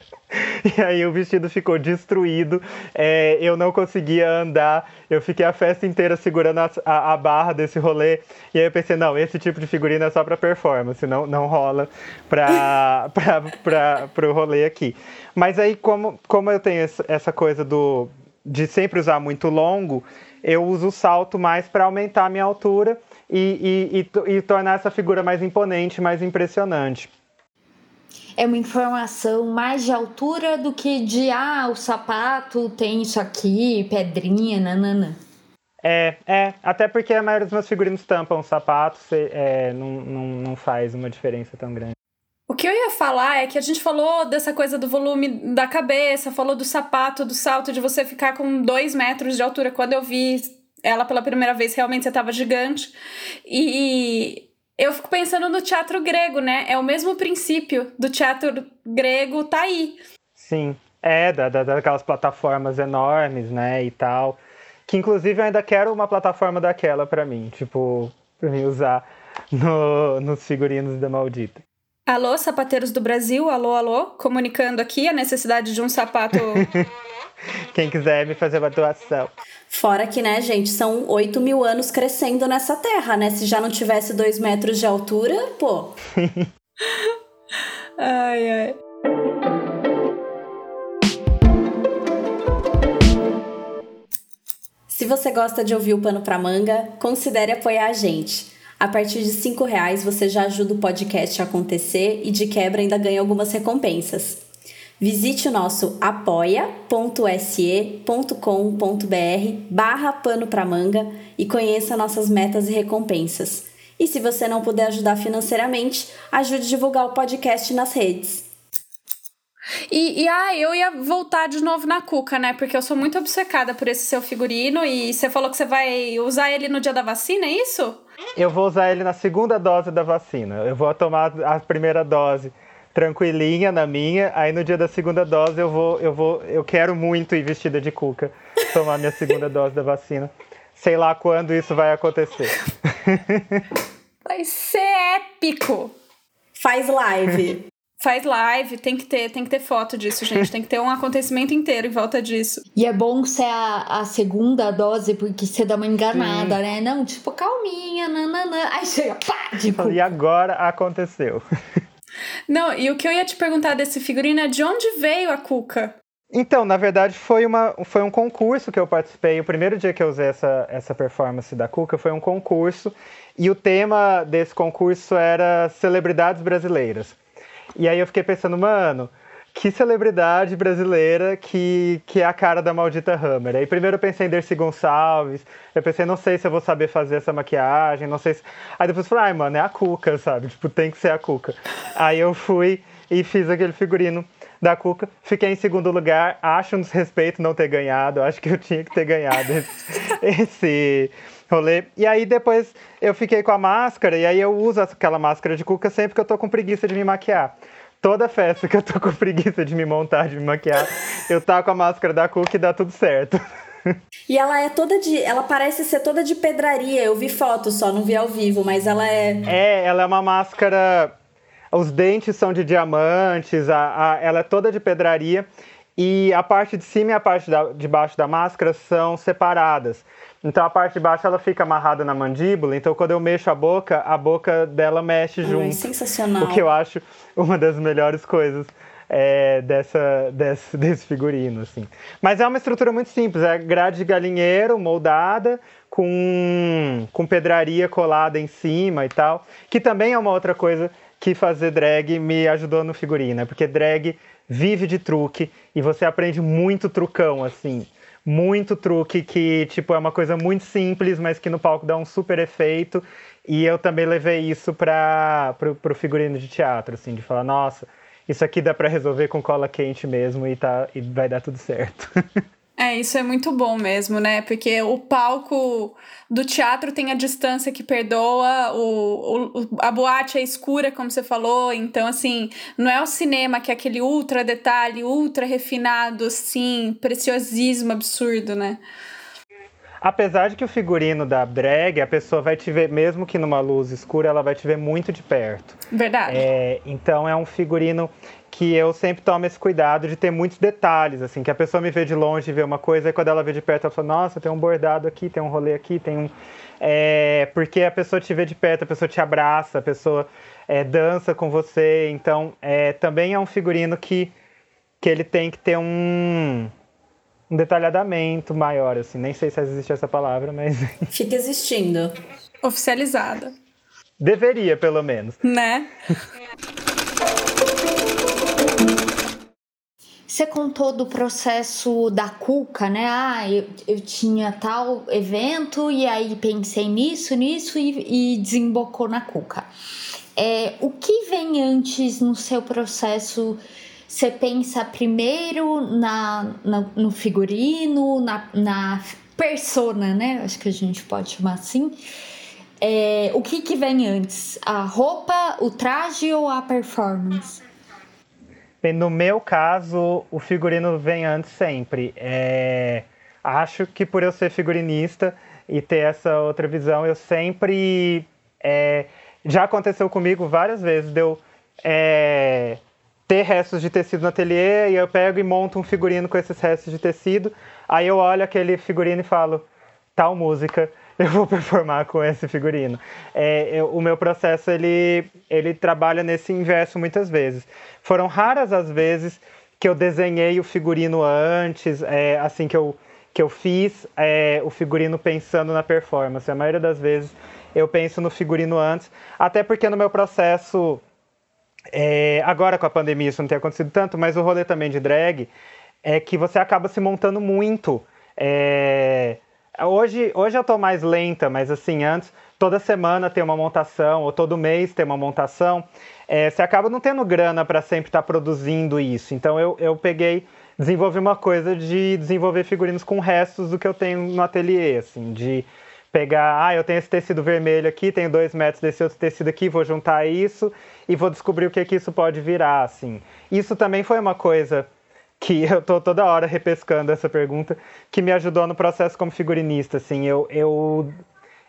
e aí o vestido ficou destruído, é, eu não conseguia andar, eu fiquei a festa inteira segurando a, a, a, barra desse rolê. E aí eu pensei, não, esse tipo de figurino é só pra performance, não, não rola pra, pra, pra, pro rolê aqui. Mas aí, como, como eu tenho essa coisa do de sempre usar muito longo, eu uso o salto mais para aumentar a minha altura e, e, e, e tornar essa figura mais imponente, mais impressionante é uma informação mais de altura do que de ah, o sapato tem isso aqui, pedrinha, nanana. É, é, até porque a maioria dos meus figurinos tampam o sapato, é, não, não, não faz uma diferença tão grande. O que eu ia falar é que a gente falou dessa coisa do volume da cabeça, falou do sapato, do salto, de você ficar com dois metros de altura. Quando eu vi ela pela primeira vez, realmente você estava gigante. E eu fico pensando no teatro grego, né? É o mesmo princípio do teatro grego tá aí. Sim, é, da, da, daquelas plataformas enormes, né, e tal. Que inclusive eu ainda quero uma plataforma daquela para mim, tipo, pra mim usar no, nos figurinos da Maldita. Alô, sapateiros do Brasil, alô, alô, comunicando aqui a necessidade de um sapato. Quem quiser me fazer uma doação. Fora que, né, gente, são 8 mil anos crescendo nessa terra, né? Se já não tivesse 2 metros de altura, pô. ai, ai. Se você gosta de ouvir o Pano pra Manga, considere apoiar a gente. A partir de cinco reais você já ajuda o podcast a acontecer e de quebra ainda ganha algumas recompensas. Visite o nosso apoia.se.com.br barra pano pra manga e conheça nossas metas e recompensas. E se você não puder ajudar financeiramente, ajude a divulgar o podcast nas redes. E, e ah, eu ia voltar de novo na Cuca, né? Porque eu sou muito obcecada por esse seu figurino e você falou que você vai usar ele no dia da vacina, é isso? Eu vou usar ele na segunda dose da vacina. Eu vou tomar a primeira dose tranquilinha na minha, aí no dia da segunda dose eu vou, eu vou, eu quero muito ir vestida de cuca tomar minha segunda dose da vacina. Sei lá quando isso vai acontecer. Vai ser épico. Faz live. Faz live, tem que ter, tem que ter foto disso, gente. Tem que ter um acontecimento inteiro em volta disso. E é bom ser a, a segunda dose, porque você dá uma enganada, Sim. né? Não, tipo, calminha, nananã. Aí chega, pá, tipo. E agora aconteceu. Não, e o que eu ia te perguntar desse figurino é de onde veio a Cuca? Então, na verdade, foi, uma, foi um concurso que eu participei. O primeiro dia que eu usei essa, essa performance da Cuca foi um concurso. E o tema desse concurso era celebridades brasileiras. E aí eu fiquei pensando, mano, que celebridade brasileira que, que é a cara da maldita Hammer. Aí primeiro eu pensei em Dercy Gonçalves, eu pensei, não sei se eu vou saber fazer essa maquiagem, não sei se... Aí depois eu falei, ai, mano, é a Cuca, sabe? Tipo, tem que ser a Cuca. Aí eu fui e fiz aquele figurino da Cuca, fiquei em segundo lugar, acho um desrespeito não ter ganhado, acho que eu tinha que ter ganhado esse, esse rolê. E aí depois eu fiquei com a máscara, e aí eu uso aquela máscara de Cuca sempre que eu tô com preguiça de me maquiar toda festa que eu tô com preguiça de me montar, de me maquiar, eu taco a máscara da Cook e dá tudo certo. E ela é toda de. Ela parece ser toda de pedraria. Eu vi foto só, não vi ao vivo, mas ela é. É, ela é uma máscara. Os dentes são de diamantes, a, a, ela é toda de pedraria. E a parte de cima e a parte da, de baixo da máscara são separadas. Então a parte de baixo ela fica amarrada na mandíbula, então quando eu mexo a boca, a boca dela mexe junto. É sensacional. O que eu acho uma das melhores coisas é, dessa, desse, desse figurino, assim. Mas é uma estrutura muito simples, é grade de galinheiro moldada com, com pedraria colada em cima e tal, que também é uma outra coisa que fazer drag me ajudou no figurino, né? porque drag vive de truque e você aprende muito trucão, assim muito truque que, tipo, é uma coisa muito simples, mas que no palco dá um super efeito. E eu também levei isso para pro figurino de teatro, assim, de falar, nossa, isso aqui dá para resolver com cola quente mesmo e, tá, e vai dar tudo certo. É, isso é muito bom mesmo, né? Porque o palco do teatro tem a distância que perdoa, o, o, a boate é escura, como você falou, então, assim, não é o cinema que é aquele ultra detalhe, ultra refinado, assim, preciosismo absurdo, né? Apesar de que o figurino da drag, a pessoa vai te ver, mesmo que numa luz escura, ela vai te ver muito de perto. Verdade. É, então é um figurino que eu sempre tomo esse cuidado de ter muitos detalhes, assim, que a pessoa me vê de longe e vê uma coisa, e quando ela vê de perto, ela fala, nossa, tem um bordado aqui, tem um rolê aqui, tem um. É, porque a pessoa te vê de perto, a pessoa te abraça, a pessoa é, dança com você. Então, é, também é um figurino que, que ele tem que ter um, um detalhamento maior, assim. Nem sei se existe essa palavra, mas. Fica existindo. Oficializada. Deveria, pelo menos. Né? Você contou do processo da Cuca, né? Ah, eu, eu tinha tal evento e aí pensei nisso, nisso e, e desembocou na Cuca. É, o que vem antes no seu processo? Você pensa primeiro na, na no figurino, na, na persona, né? Acho que a gente pode chamar assim. É, o que, que vem antes? A roupa, o traje ou a performance? Bem, no meu caso, o figurino vem antes sempre. É, acho que por eu ser figurinista e ter essa outra visão, eu sempre. É, já aconteceu comigo várias vezes de eu é, ter restos de tecido no ateliê e eu pego e monto um figurino com esses restos de tecido. Aí eu olho aquele figurino e falo, tal música, eu vou performar com esse figurino. É, eu, o meu processo ele, ele trabalha nesse inverso muitas vezes. Foram raras as vezes que eu desenhei o figurino antes, é, assim que eu, que eu fiz é, o figurino pensando na performance. A maioria das vezes eu penso no figurino antes, até porque no meu processo, é, agora com a pandemia isso não tem acontecido tanto, mas o rolê também de drag é que você acaba se montando muito. É, Hoje, hoje eu tô mais lenta, mas assim, antes, toda semana tem uma montação, ou todo mês tem uma montação. É, você acaba não tendo grana para sempre estar tá produzindo isso. Então eu, eu peguei, desenvolvi uma coisa de desenvolver figurinos com restos do que eu tenho no ateliê, assim, de pegar, ah, eu tenho esse tecido vermelho aqui, tenho dois metros desse outro tecido aqui, vou juntar isso e vou descobrir o que, que isso pode virar, assim. Isso também foi uma coisa que eu tô toda hora repescando essa pergunta, que me ajudou no processo como figurinista, assim, eu, eu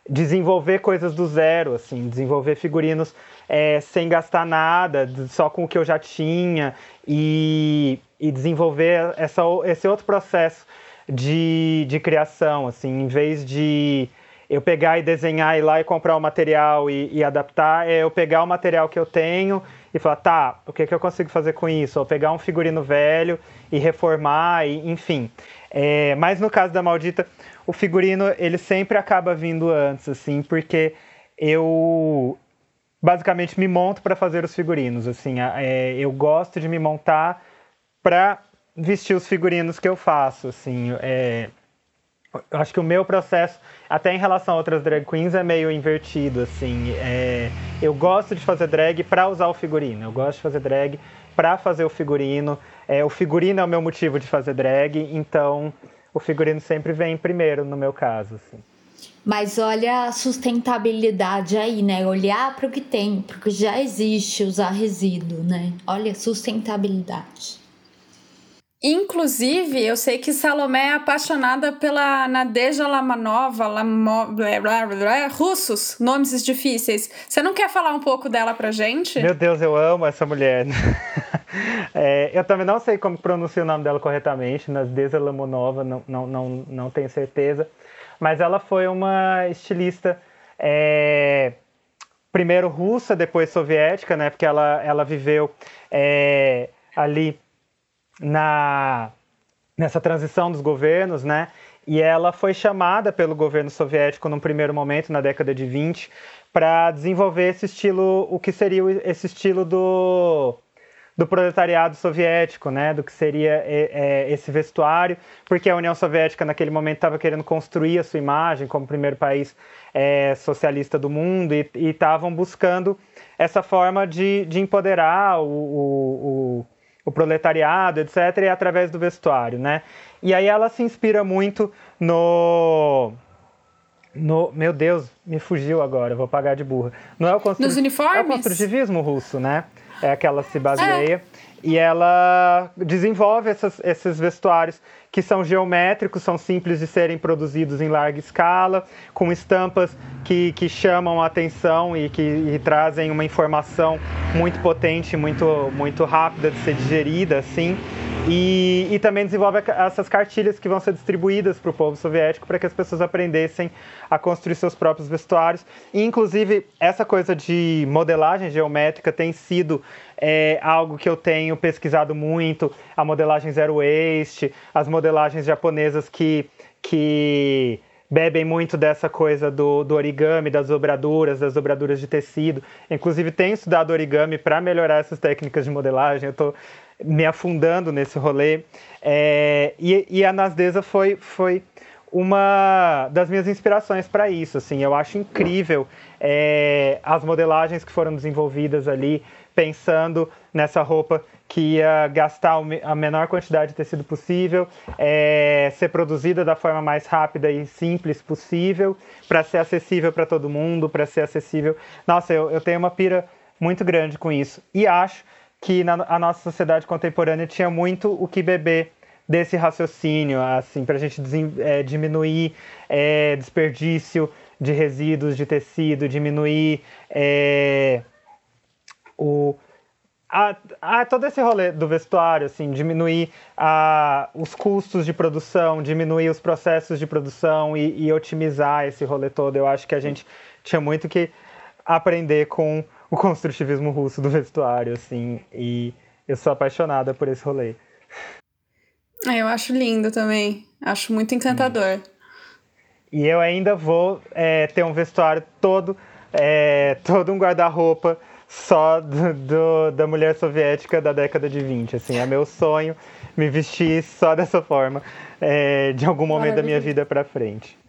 desenvolver coisas do zero, assim, desenvolver figurinos é, sem gastar nada, só com o que eu já tinha e, e desenvolver essa, esse outro processo de, de criação, assim, em vez de eu pegar e desenhar, ir lá e comprar o material e, e adaptar, é eu pegar o material que eu tenho e falar, tá, o que, que eu consigo fazer com isso? Ou pegar um figurino velho e reformar, e, enfim. É, mas no caso da Maldita, o figurino ele sempre acaba vindo antes, assim, porque eu basicamente me monto para fazer os figurinos, assim, é, eu gosto de me montar para vestir os figurinos que eu faço, assim, é, eu acho que o meu processo, até em relação a outras drag queens, é meio invertido, assim. É, eu gosto de fazer drag para usar o figurino. Eu gosto de fazer drag para fazer o figurino. É, o figurino é o meu motivo de fazer drag, então o figurino sempre vem primeiro no meu caso, assim. Mas olha a sustentabilidade aí, né? Olhar para o que tem, porque já existe, usar resíduo, né? Olha a sustentabilidade. Inclusive, eu sei que Salomé é apaixonada pela Nadeja Lamanova, Lamo, blá, blá, blá, russos, nomes difíceis. Você não quer falar um pouco dela pra gente? Meu Deus, eu amo essa mulher. é, eu também não sei como pronunciar o nome dela corretamente, Nadeja Lamanova, não, não, não, não tenho certeza. Mas ela foi uma estilista, é, primeiro russa, depois soviética, né? Porque ela, ela viveu é, ali na, nessa transição dos governos, né? E ela foi chamada pelo governo soviético num primeiro momento, na década de 20, para desenvolver esse estilo, o que seria esse estilo do, do proletariado soviético, né? Do que seria é, esse vestuário, porque a União Soviética naquele momento estava querendo construir a sua imagem como primeiro país é, socialista do mundo e estavam buscando essa forma de, de empoderar o, o, o o proletariado, etc., e através do vestuário, né? E aí ela se inspira muito no no, meu Deus, me fugiu agora, vou pagar de burra. Não é o constru... Nos uniformes? É o construtivismo russo, né? É aquela se baseia. É. e ela desenvolve essas, esses vestuários que são geométricos, são simples de serem produzidos em larga escala, com estampas que, que chamam a atenção e que e trazem uma informação muito potente, muito, muito rápida de ser digerida, assim. E, e, também desenvolve essas cartilhas que vão ser distribuídas para o povo soviético para que as pessoas aprendessem a construir seus próprios vestuários. E, inclusive, essa coisa de modelagem geométrica tem sido é, algo que eu tenho pesquisado muito, a modelagem zero waste, as modelagens japonesas que, que bebem muito dessa coisa do, do, origami, das dobraduras, das dobraduras de tecido. Inclusive, tenho estudado origami para melhorar essas técnicas de modelagem. Eu estou me afundando nesse rolê. É, e, e, a Nasdeza foi, foi uma das minhas inspirações para isso. Assim, eu acho incrível é, as modelagens que foram desenvolvidas ali, pensando nessa roupa que ia gastar a menor quantidade de tecido possível, é, ser produzida da forma mais rápida e simples possível, para ser acessível para todo mundo, para ser acessível. Nossa, eu, eu tenho uma pira muito grande com isso. E acho que na a nossa sociedade contemporânea tinha muito o que beber desse raciocínio, assim, para a gente é, diminuir é, desperdício de resíduos de tecido, diminuir é, o a, a, todo esse rolê do vestuário, assim, diminuir a, os custos de produção, diminuir os processos de produção e, e otimizar esse rolê todo. Eu acho que a gente tinha muito que aprender com o construtivismo russo do vestuário, assim, e eu sou apaixonada por esse rolê. É, eu acho lindo também, acho muito encantador. E eu ainda vou é, ter um vestuário todo, é, todo um guarda-roupa só do, do, da mulher soviética da década de 20, assim, é meu sonho me vestir só dessa forma é, de algum momento Maravilha. da minha vida para frente.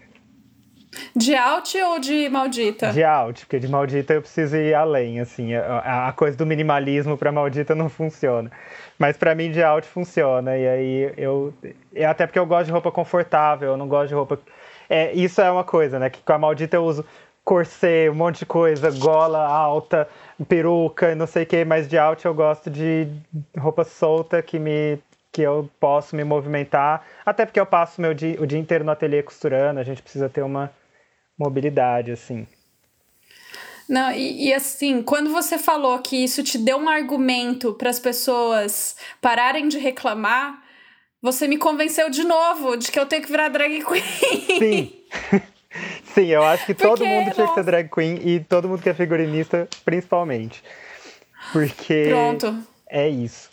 De alt ou de maldita? De alt, porque de maldita eu preciso ir além, assim. A, a coisa do minimalismo para maldita não funciona. Mas para mim de alt funciona. E aí eu. Até porque eu gosto de roupa confortável, eu não gosto de roupa. É, isso é uma coisa, né? Que com a maldita eu uso corset, um monte de coisa, gola alta, peruca, não sei o que, mas de alt eu gosto de roupa solta que me que eu posso me movimentar, até porque eu passo meu dia, o dia inteiro no ateliê costurando, a gente precisa ter uma mobilidade, assim. Não, e, e, assim, quando você falou que isso te deu um argumento para as pessoas pararem de reclamar, você me convenceu de novo de que eu tenho que virar drag queen. Sim. Sim, eu acho que todo mundo tinha que ser drag queen e todo mundo que é figurinista, principalmente. Porque. Pronto. É isso.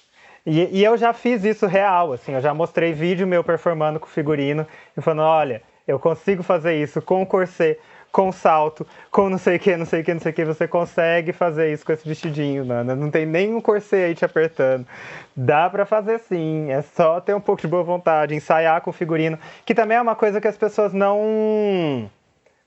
E, e eu já fiz isso real, assim, eu já mostrei vídeo meu performando com figurino e falando: olha, eu consigo fazer isso com o corset, com salto, com não sei o que, não sei o que, não sei o que. Você consegue fazer isso com esse vestidinho, mano. Não tem nem um corset aí te apertando. Dá para fazer sim. É só ter um pouco de boa vontade, ensaiar com o figurino, que também é uma coisa que as pessoas não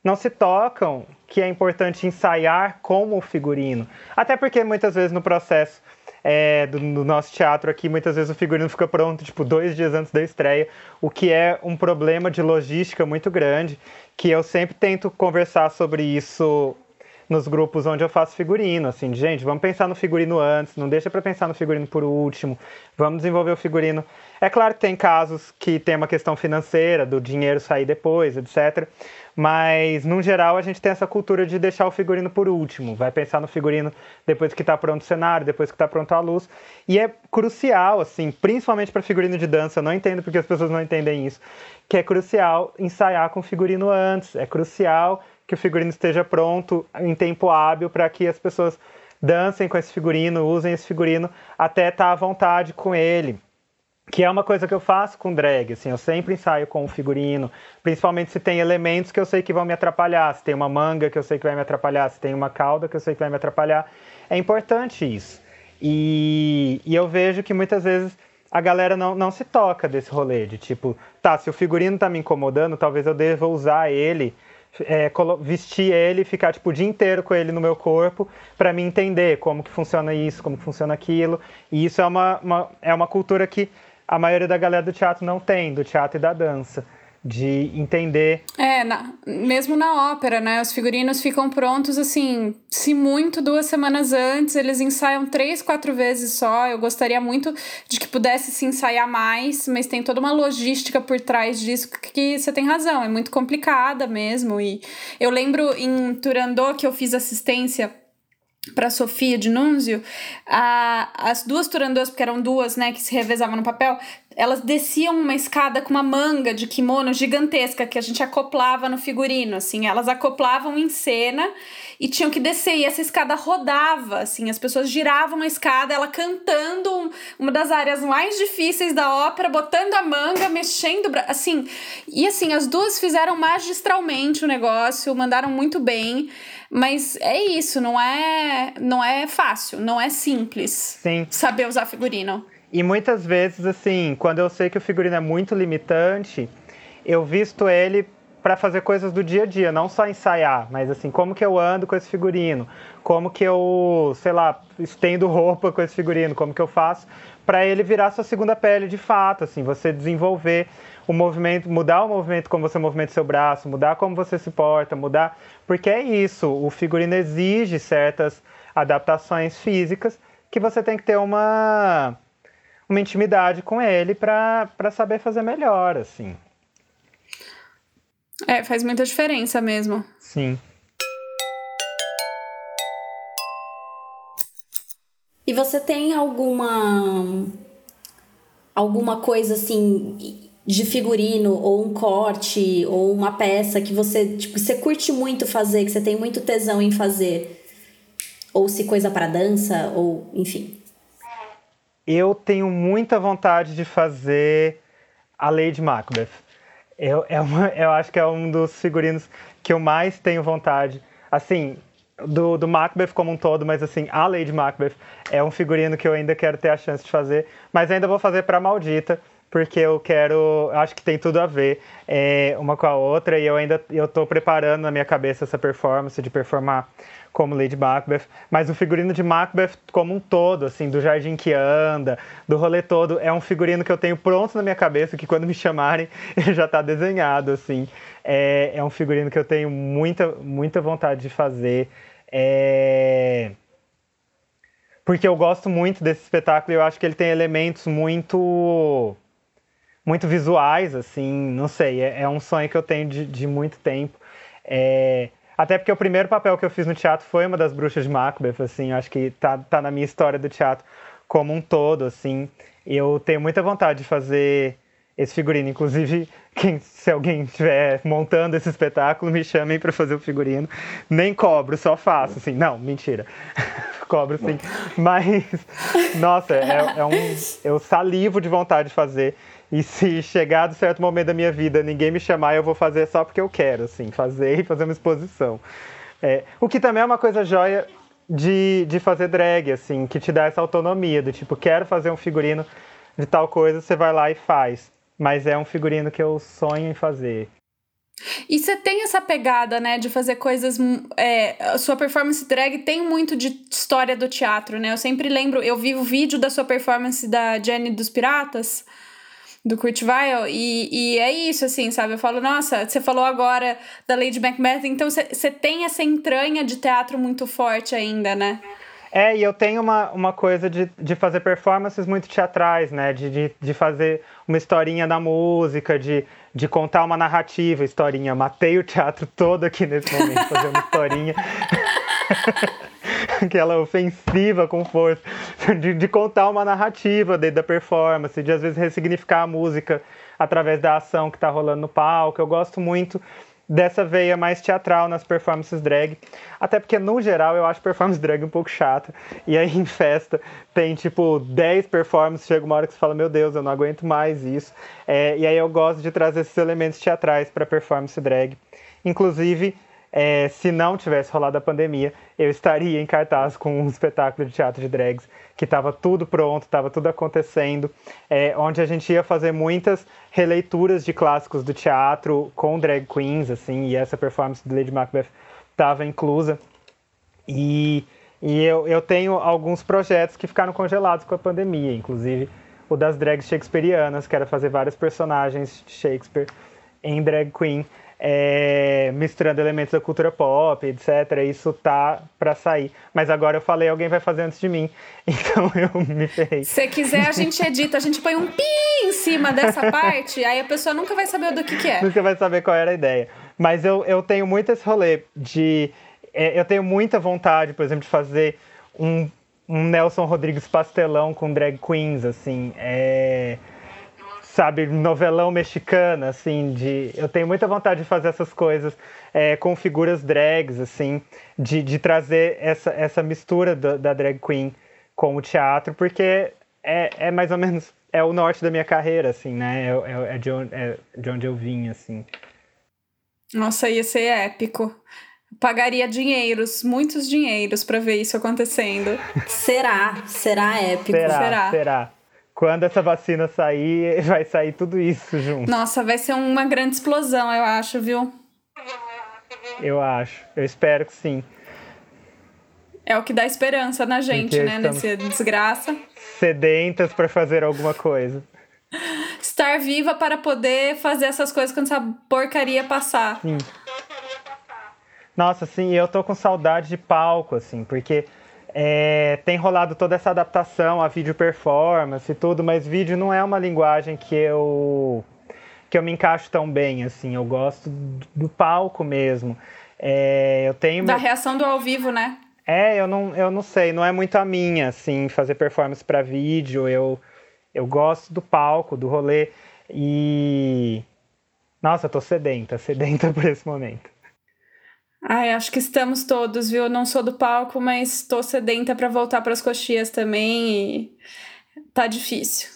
não se tocam que é importante ensaiar como figurino. Até porque muitas vezes no processo é, do, do, nosso teatro aqui, muitas vezes o figurino fica pronto, tipo, dois dias antes da estreia, o que é um problema de logística muito grande, que eu sempre tento conversar sobre isso nos grupos onde eu faço figurino, assim, gente, vamos pensar no figurino antes, não deixa para pensar no figurino por último, vamos desenvolver o figurino. É claro que tem casos que tem uma questão financeira, do dinheiro sair depois, etc. Mas, no geral, a gente tem essa cultura de deixar o figurino por último. Vai pensar no figurino depois que está pronto o cenário, depois que está pronto a luz. E é crucial, assim, principalmente para figurino de dança. Eu não entendo porque as pessoas não entendem isso. Que é crucial ensaiar com figurino antes. É crucial que o figurino esteja pronto em tempo hábil para que as pessoas dancem com esse figurino, usem esse figurino até estar tá à vontade com ele que é uma coisa que eu faço com drag, assim, eu sempre ensaio com o figurino, principalmente se tem elementos que eu sei que vão me atrapalhar, se tem uma manga que eu sei que vai me atrapalhar, se tem uma cauda que eu sei que vai me atrapalhar, é importante isso. E, e eu vejo que muitas vezes a galera não, não se toca desse rolê, de tipo, tá, se o figurino tá me incomodando, talvez eu deva usar ele é, vestir ele, ficar tipo o dia inteiro com ele no meu corpo para me entender como que funciona isso, como que funciona aquilo. E isso é uma, uma, é uma cultura que a maioria da galera do teatro não tem, do teatro e da dança. De entender. É, na, mesmo na ópera, né? Os figurinos ficam prontos assim, se muito, duas semanas antes, eles ensaiam três, quatro vezes só. Eu gostaria muito de que pudesse se ensaiar mais, mas tem toda uma logística por trás disso que você tem razão, é muito complicada mesmo. E eu lembro em Turandot que eu fiz assistência para Sofia de Núnzio, a, as duas Turandôs, porque eram duas, né, que se revezavam no papel, elas desciam uma escada com uma manga de kimono gigantesca que a gente acoplava no figurino, assim, elas acoplavam em cena e tinham que descer e essa escada rodava, assim, as pessoas giravam a escada, ela cantando uma das áreas mais difíceis da ópera, botando a manga, mexendo, assim, e assim, as duas fizeram magistralmente o negócio, mandaram muito bem, mas é isso, não é, não é fácil, não é simples. Sim. Saber usar figurino. E muitas vezes, assim, quando eu sei que o figurino é muito limitante, eu visto ele para fazer coisas do dia a dia, não só ensaiar, mas assim, como que eu ando com esse figurino, como que eu, sei lá, estendo roupa com esse figurino, como que eu faço para ele virar sua segunda pele de fato, assim, você desenvolver o movimento, mudar o movimento como você movimenta seu braço, mudar como você se porta, mudar, porque é isso, o figurino exige certas adaptações físicas que você tem que ter uma uma intimidade com ele para saber fazer melhor, assim. É, faz muita diferença mesmo. Sim. E você tem alguma alguma coisa assim de figurino ou um corte ou uma peça que você tipo você curte muito fazer, que você tem muito tesão em fazer? Ou se coisa para dança ou enfim eu tenho muita vontade de fazer a Lady Macbeth. Eu, é uma, eu acho que é um dos figurinos que eu mais tenho vontade. Assim, do, do Macbeth como um todo, mas assim, a Lady Macbeth é um figurino que eu ainda quero ter a chance de fazer, mas ainda vou fazer para Maldita, porque eu quero, acho que tem tudo a ver é, uma com a outra e eu ainda eu preparando na minha cabeça essa performance de performar como Lady Macbeth, mas o figurino de Macbeth como um todo, assim, do jardim que anda, do rolê todo, é um figurino que eu tenho pronto na minha cabeça, que quando me chamarem ele já está desenhado, assim. É, é um figurino que eu tenho muita, muita vontade de fazer. É porque eu gosto muito desse espetáculo e eu acho que ele tem elementos muito muito visuais, assim, não sei, é, é um sonho que eu tenho de, de muito tempo. É, até porque o primeiro papel que eu fiz no teatro foi uma das bruxas de Macbeth, assim, acho que tá, tá na minha história do teatro como um todo, assim. Eu tenho muita vontade de fazer esse figurino, inclusive, quem, se alguém estiver montando esse espetáculo, me chamem para fazer o figurino. Nem cobro, só faço, assim. Não, mentira. cobro sim. Mas, nossa, é, é um. Eu salivo de vontade de fazer. E se chegar de certo momento da minha vida ninguém me chamar, eu vou fazer só porque eu quero, assim, fazer e fazer uma exposição. É, o que também é uma coisa joia de, de fazer drag, assim, que te dá essa autonomia, do tipo, quero fazer um figurino de tal coisa, você vai lá e faz. Mas é um figurino que eu sonho em fazer. E você tem essa pegada, né, de fazer coisas. É, a sua performance drag tem muito de história do teatro, né? Eu sempre lembro, eu vi o vídeo da sua performance da Jenny dos Piratas do Kurt Weill, e, e é isso, assim, sabe? Eu falo, nossa, você falou agora da Lady Macbeth, então você tem essa entranha de teatro muito forte ainda, né? É, e eu tenho uma, uma coisa de, de fazer performances muito teatrais, né? De, de, de fazer uma historinha da música, de, de contar uma narrativa, historinha. Matei o teatro todo aqui nesse momento, fazer uma historinha. aquela ofensiva com força, de, de contar uma narrativa dentro da performance, de às vezes ressignificar a música através da ação que está rolando no palco. Eu gosto muito dessa veia mais teatral nas performances drag. Até porque, no geral, eu acho performance drag um pouco chata. E aí, em festa, tem tipo 10 performances, chega uma hora que você fala, meu Deus, eu não aguento mais isso. É, e aí eu gosto de trazer esses elementos teatrais para performance drag. Inclusive, é, se não tivesse rolado a pandemia, eu estaria em cartaz com um espetáculo de teatro de drags, que estava tudo pronto, estava tudo acontecendo, é, onde a gente ia fazer muitas releituras de clássicos do teatro com drag queens, assim, e essa performance de Lady Macbeth estava inclusa. E, e eu, eu tenho alguns projetos que ficaram congelados com a pandemia, inclusive o das drags shakespearianas, que era fazer vários personagens de Shakespeare em drag queen é, misturando elementos da cultura pop, etc. Isso tá para sair. Mas agora eu falei, alguém vai fazer antes de mim. Então eu me ferrei. Se quiser, a gente edita, a gente põe um pi em cima dessa parte, aí a pessoa nunca vai saber do que, que é. Nunca vai saber qual era a ideia. Mas eu, eu tenho muito esse rolê de. É, eu tenho muita vontade, por exemplo, de fazer um, um Nelson Rodrigues pastelão com drag queens, assim. É sabe, novelão mexicano, assim, de... Eu tenho muita vontade de fazer essas coisas é, com figuras drags, assim, de, de trazer essa, essa mistura da, da drag queen com o teatro, porque é, é mais ou menos... É o norte da minha carreira, assim, né? É, é, é, de, onde, é de onde eu vim, assim. Nossa, ia ser épico. Pagaria dinheiros, muitos dinheiros para ver isso acontecendo. Será? Será épico? Será? Será? será. Quando essa vacina sair, vai sair tudo isso junto. Nossa, vai ser uma grande explosão, eu acho, viu? Eu acho. Eu espero que sim. É o que dá esperança na gente, né? Nessa desgraça. Sedentas para fazer alguma coisa. Estar viva para poder fazer essas coisas quando essa porcaria passar. Sim. Nossa, sim, eu tô com saudade de palco, assim, porque é, tem rolado toda essa adaptação a vídeo performance e tudo, mas vídeo não é uma linguagem que eu que eu me encaixo tão bem, assim. Eu gosto do palco mesmo. É, eu tenho da reação do ao vivo, né? É, eu não, eu não sei, não é muito a minha, assim, fazer performance para vídeo. Eu, eu gosto do palco, do rolê e nossa, eu tô sedenta, sedenta por esse momento. Ai, acho que estamos todos, viu? Eu não sou do palco, mas tô sedenta para voltar para as coxias também e tá difícil.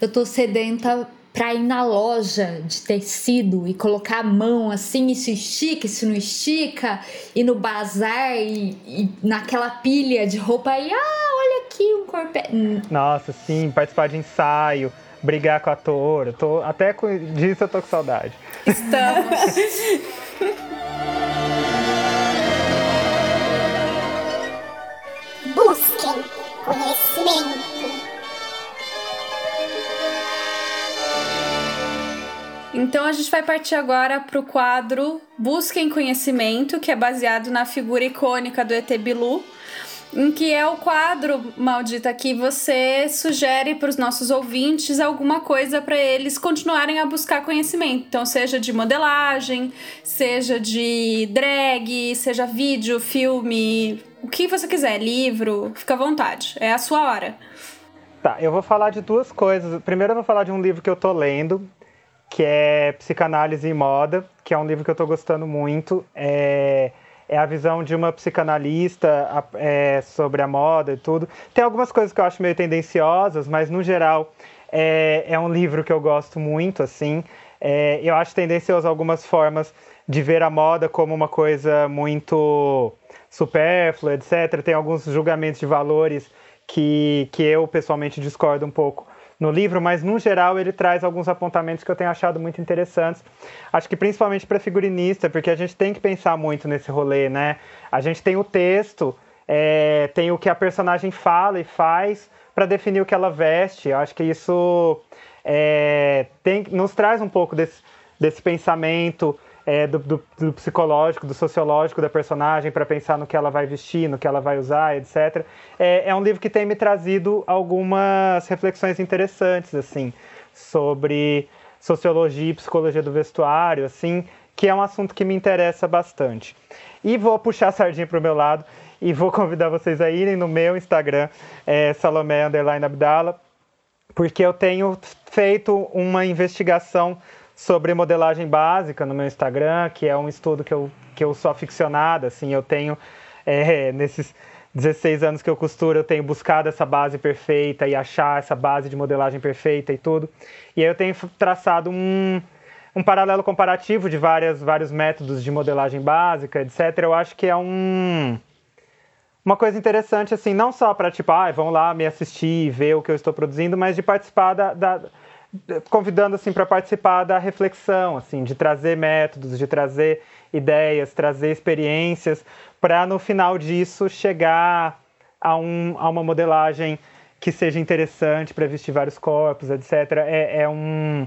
Eu tô sedenta para ir na loja de tecido e colocar a mão assim, isso estica, isso não estica, e no bazar e, e naquela pilha de roupa aí, ah, olha aqui um corpo. Hum. Nossa, sim, participar de ensaio, brigar com a ator, tô, até com, disso eu tô com saudade. Estamos. gente vai partir agora para o quadro Busquem Conhecimento, que é baseado na figura icônica do ET Bilu, em que é o quadro, maldita, que você sugere para os nossos ouvintes alguma coisa para eles continuarem a buscar conhecimento. Então, seja de modelagem, seja de drag, seja vídeo, filme, o que você quiser, livro, fica à vontade. É a sua hora. Tá, eu vou falar de duas coisas. Primeiro eu vou falar de um livro que eu tô lendo, que é Psicanálise e Moda, que é um livro que eu tô gostando muito. É é a visão de uma psicanalista é, sobre a moda e tudo. Tem algumas coisas que eu acho meio tendenciosas, mas no geral é, é um livro que eu gosto muito, assim. É, eu acho tendencioso algumas formas de ver a moda como uma coisa muito supérflua, etc. Tem alguns julgamentos de valores que, que eu pessoalmente discordo um pouco no livro, mas no geral ele traz alguns apontamentos que eu tenho achado muito interessantes. Acho que principalmente para figurinista, porque a gente tem que pensar muito nesse rolê, né? A gente tem o texto, é, tem o que a personagem fala e faz para definir o que ela veste. Eu acho que isso é, tem, nos traz um pouco desse, desse pensamento é, do, do, do, psicológico, do sociológico da personagem para pensar no que ela vai vestir, no que ela vai usar, etc. É, é, um livro que tem me trazido algumas reflexões interessantes, assim, sobre sociologia e psicologia do vestuário, assim, que é um assunto que me interessa bastante. E vou puxar a sardinha para o meu lado e vou convidar vocês a irem no meu Instagram, é, Salomé Abdala, porque eu tenho feito uma investigação sobre modelagem básica no meu Instagram, que é um estudo que eu, que eu sou aficionada, assim, eu tenho, é, nesses 16 anos que eu costuro, eu tenho buscado essa base perfeita e achar essa base de modelagem perfeita e tudo. E aí eu tenho traçado um, um paralelo comparativo de várias, vários métodos de modelagem básica, etc. Eu acho que é um uma coisa interessante, assim, não só para, tipo, ah, vão lá me assistir e ver o que eu estou produzindo, mas de participar da, da convidando assim para participar da reflexão, assim, de trazer métodos, de trazer ideias, trazer experiências, para no final disso chegar a, um, a uma modelagem que seja interessante para vestir vários corpos, etc. É, é, um,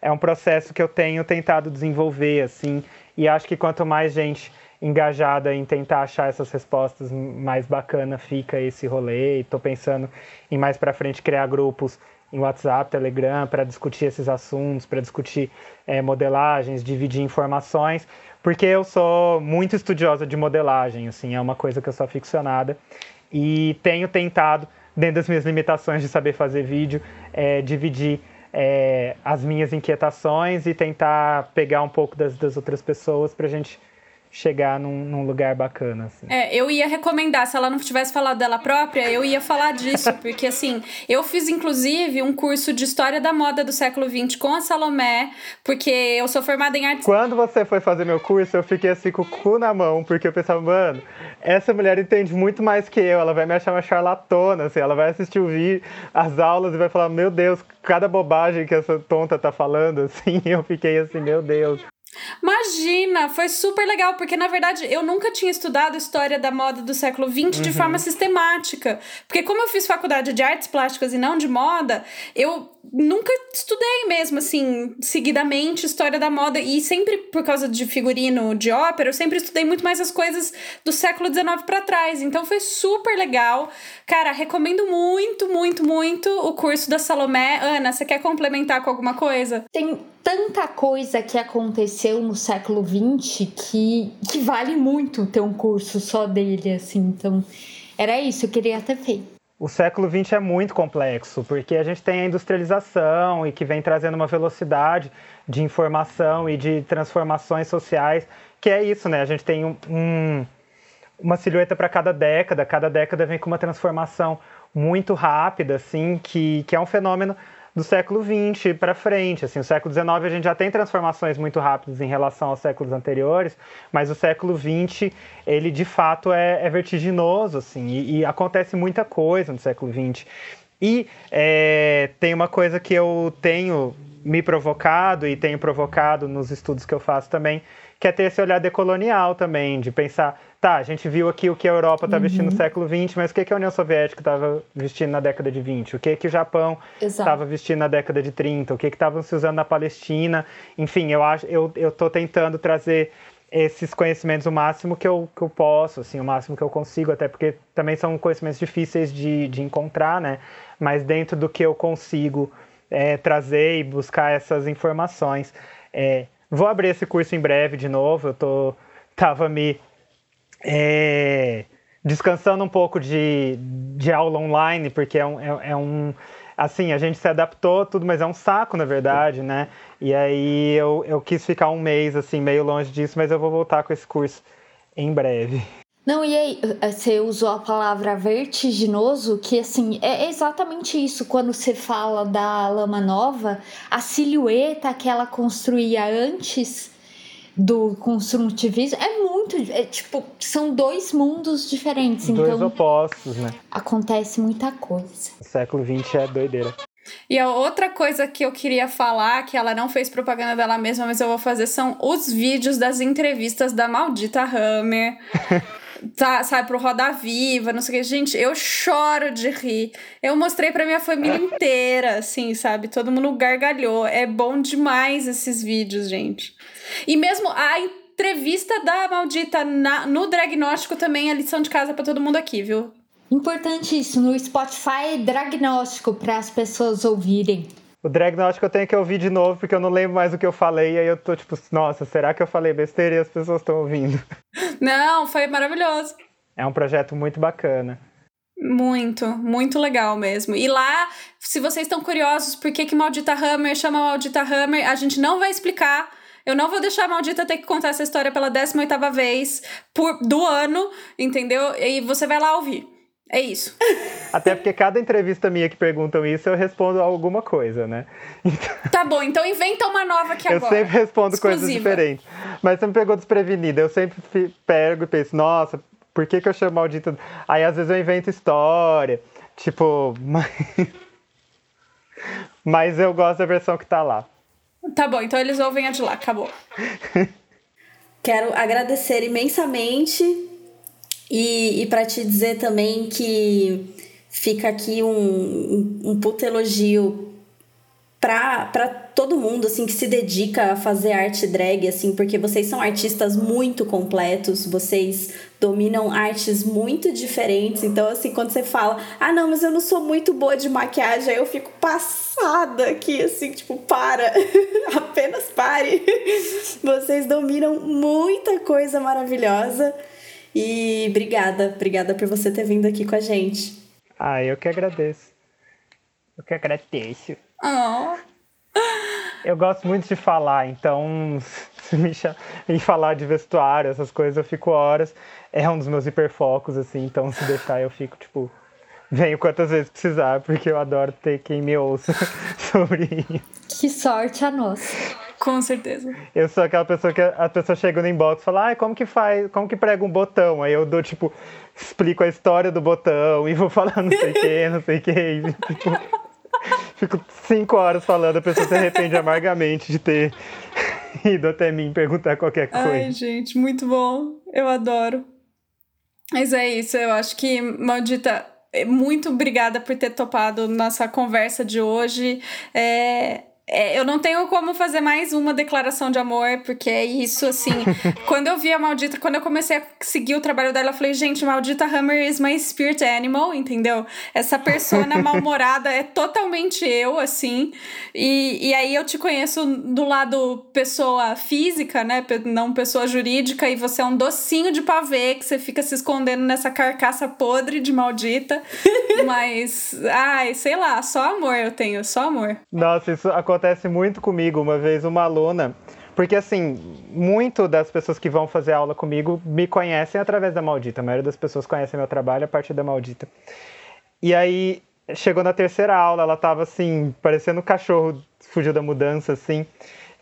é um processo que eu tenho tentado desenvolver, assim, e acho que quanto mais gente engajada em tentar achar essas respostas, mais bacana fica esse rolê. E tô pensando em mais para frente criar grupos em WhatsApp, Telegram, para discutir esses assuntos, para discutir é, modelagens, dividir informações, porque eu sou muito estudiosa de modelagem, assim, é uma coisa que eu sou aficionada e tenho tentado, dentro das minhas limitações de saber fazer vídeo, é, dividir é, as minhas inquietações e tentar pegar um pouco das, das outras pessoas para a gente chegar num, num, lugar bacana, assim. É, eu ia recomendar, se ela não tivesse falado dela própria, eu ia falar disso, porque assim, eu fiz inclusive um curso de História da Moda do século XX com a Salomé, porque eu sou formada em artes... Quando você foi fazer meu curso, eu fiquei assim com o cu na mão, porque eu pensava, mano, essa mulher entende muito mais que eu, ela vai me achar uma charlatona, assim, ela vai assistir o vídeo, as aulas e vai falar, meu Deus, cada bobagem que essa tonta tá falando, assim, eu fiquei assim, meu Deus. Imagina, foi super legal, porque na verdade eu nunca tinha estudado história da moda do século XX uhum. de forma sistemática. Porque, como eu fiz faculdade de artes plásticas e não de moda, eu nunca estudei mesmo, assim, seguidamente história da moda. E sempre por causa de figurino de ópera, eu sempre estudei muito mais as coisas do século XIX para trás. Então foi super legal. Cara, recomendo muito, muito, muito o curso da Salomé. Ana, você quer complementar com alguma coisa? Tem tanta coisa que aconteceu no século XX que, que vale muito ter um curso só dele, assim. Então, era isso, eu queria ter feito. O século XX é muito complexo, porque a gente tem a industrialização e que vem trazendo uma velocidade de informação e de transformações sociais, que é isso, né? A gente tem um, um, uma silhueta para cada década, cada década vem com uma transformação muito rápida, assim, que, que é um fenômeno do século XX para frente. Assim, o século XIX a gente já tem transformações muito rápidas em relação aos séculos anteriores, mas o século XX ele de fato é, é vertiginoso, assim, e, e, acontece muita coisa no século XX. E é, tem uma coisa que eu tenho me provocado e tenho provocado nos estudos que eu faço também, que é ter esse olhar decolonial também, de pensar, tá, a gente viu aqui o que a Europa está uhum. vestindo no século XX, mas o que, que a União Soviética estava vestindo na década de 20? O que, que o Japão estava vestindo na década de 30? O que estavam se usando na Palestina? Enfim, eu acho, eu estou tentando trazer esses conhecimentos o máximo que eu, que eu posso, assim, o máximo que eu consigo, até porque também são conhecimentos difíceis de, de encontrar, né? Mas dentro do que eu consigo é, trazer e buscar essas informações. É, Vou abrir esse curso em breve de novo. Eu tô, tava me é, descansando um pouco de, de aula online, porque é um, é, é, um. Assim, a gente se adaptou, tudo, mas é um saco, na verdade, né? E aí eu, eu quis ficar um mês, assim, meio longe disso, mas eu vou voltar com esse curso em breve. Não, e aí, eh, você usou a palavra vertiginoso, que assim, é exatamente isso. Quando você fala da lama nova, a silhueta que ela construía antes do construtivismo é muito. É, tipo, são dois mundos diferentes. Dois então, opostos, né? Acontece muita coisa. O século XX é doideira. E a outra coisa que eu queria falar, que ela não fez propaganda dela mesma, mas eu vou fazer, são os vídeos das entrevistas da maldita Hammer. tá, sabe, pro Roda Viva, não sei o que. Gente, eu choro de rir. Eu mostrei pra minha família inteira, assim, sabe? Todo mundo gargalhou. É bom demais esses vídeos, gente. E mesmo a entrevista da maldita na, no diagnóstico também é lição de casa para todo mundo aqui, viu? Importante isso, no Spotify é diagnóstico para as pessoas ouvirem. O Dragnóstico eu tenho que ouvir de novo, porque eu não lembro mais o que eu falei, e aí eu tô tipo, nossa, será que eu falei besteira e as pessoas estão ouvindo? Não, foi maravilhoso. É um projeto muito bacana. Muito, muito legal mesmo. E lá, se vocês estão curiosos por que, que Maldita Hammer chama Maldita Hammer, a gente não vai explicar. Eu não vou deixar a Maldita ter que contar essa história pela 18ª vez por, do ano, entendeu? E você vai lá ouvir. É isso. Até porque cada entrevista minha que perguntam isso, eu respondo alguma coisa, né? Então... Tá bom, então inventa uma nova aqui agora. Eu sempre respondo Exclusiva. coisas diferentes. Mas você me pegou desprevenida. Eu sempre pego e penso, nossa, por que, que eu chamo maldito? Aí às vezes eu invento história. Tipo, mas... mas eu gosto da versão que tá lá. Tá bom, então eles ouvem a de lá, acabou. Quero agradecer imensamente e, e para te dizer também que fica aqui um, um, puto elogio pra todo mundo, assim, que se dedica a fazer arte drag, assim, porque vocês são artistas muito completos, vocês dominam artes muito diferentes. Então, assim, quando você fala, ah, não, mas eu não sou muito boa de maquiagem, eu fico passada aqui, assim, tipo, para, apenas pare. Vocês dominam muita coisa maravilhosa. E obrigada, obrigada por você ter vindo aqui com a gente. Ah, eu que agradeço. Eu que agradeço. Oh. Eu gosto muito de falar, então se me chama, em falar de vestuário, essas coisas, eu fico horas. É um dos meus hiperfocos, assim, então se deixar eu fico, tipo, venho quantas vezes precisar, porque eu adoro ter quem me ouça sobre isso. Que sorte a nossa. Com certeza. Eu sou aquela pessoa que a pessoa chega no inbox e fala, ai, como que faz, como que prega um botão? Aí eu dou, tipo, explico a história do botão e vou falar não sei o que, não sei o que. E, tipo, fico cinco horas falando, a pessoa se arrepende amargamente de ter ido até mim perguntar qualquer coisa. Ai, gente, muito bom. Eu adoro. Mas é isso, eu acho que, maldita, muito obrigada por ter topado nossa conversa de hoje. É, é, eu não tenho como fazer mais uma declaração de amor, porque é isso, assim. quando eu vi a Maldita, quando eu comecei a seguir o trabalho dela, eu falei, gente, Maldita Hammer is my spirit animal, entendeu? Essa persona mal-humorada é totalmente eu, assim. E, e aí eu te conheço do lado pessoa física, né? Não pessoa jurídica, e você é um docinho de pavê que você fica se escondendo nessa carcaça podre de Maldita. Mas, ai, sei lá, só amor eu tenho, só amor. Nossa, isso acontece acontece muito comigo. Uma vez uma aluna, porque assim, muito das pessoas que vão fazer aula comigo me conhecem através da Maldita. A maioria das pessoas conhecem meu trabalho a partir da Maldita. E aí, chegou na terceira aula, ela tava assim, parecendo um cachorro fugiu da mudança, assim.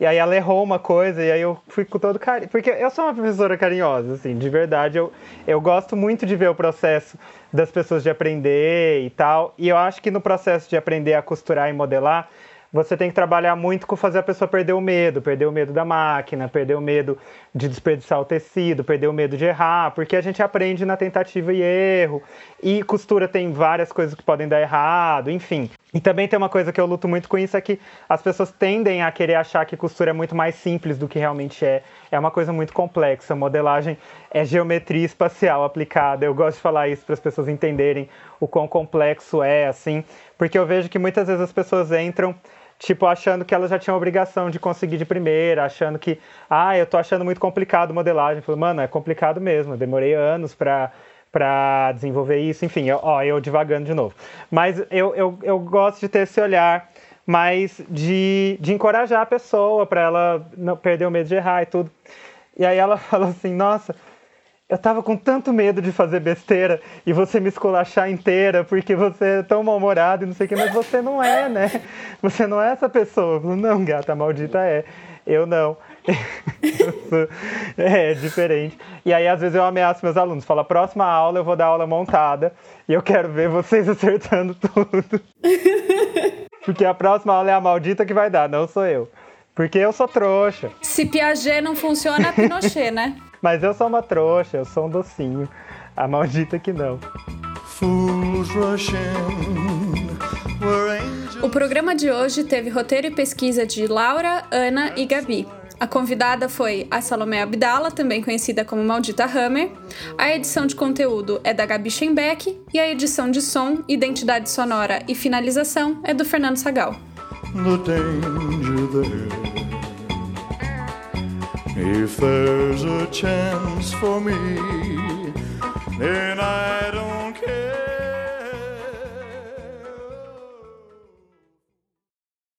E aí ela errou uma coisa e aí eu fui com todo carinho. Porque eu sou uma professora carinhosa, assim, de verdade. Eu, eu gosto muito de ver o processo das pessoas de aprender e tal. E eu acho que no processo de aprender a costurar e modelar, você tem que trabalhar muito com fazer a pessoa perder o medo, perder o medo da máquina, perder o medo de desperdiçar o tecido, perder o medo de errar, porque a gente aprende na tentativa e erro. E costura tem várias coisas que podem dar errado, enfim. E também tem uma coisa que eu luto muito com isso é que as pessoas tendem a querer achar que costura é muito mais simples do que realmente é. É uma coisa muito complexa. Modelagem é geometria espacial aplicada. Eu gosto de falar isso para as pessoas entenderem o quão complexo é, assim, porque eu vejo que muitas vezes as pessoas entram tipo, achando que elas já tinham obrigação de conseguir de primeira, achando que, ah, eu tô achando muito complicado modelagem. falei, mano, é complicado mesmo, eu demorei anos para para desenvolver isso, enfim, eu, ó, eu divagando de novo. Mas eu, eu, eu gosto de ter esse olhar mais de, de encorajar a pessoa para ela não perder o medo de errar e tudo. E aí ela falou assim, nossa, eu tava com tanto medo de fazer besteira e você me esculachar inteira porque você é tão mal-humorado e não sei o que, mas você não é, né? Você não é essa pessoa. Eu falo, não, gata maldita é. Eu não. é, diferente. E aí, às vezes, eu ameaço meus alunos. Falo, próxima aula eu vou dar aula montada e eu quero ver vocês acertando tudo. Porque a próxima aula é a maldita que vai dar, não sou eu. Porque eu sou trouxa. Se Piaget não funciona, é Pinochet, né? Mas eu sou uma trouxa, eu sou um docinho. A maldita que não. O programa de hoje teve roteiro e pesquisa de Laura, Ana e Gabi. A convidada foi a Salomé Abdala, também conhecida como Maldita Hammer. A edição de conteúdo é da Gabi Schenbeck e a edição de som, identidade sonora e finalização é do Fernando Sagal. If there's a chance for me, then I don't care.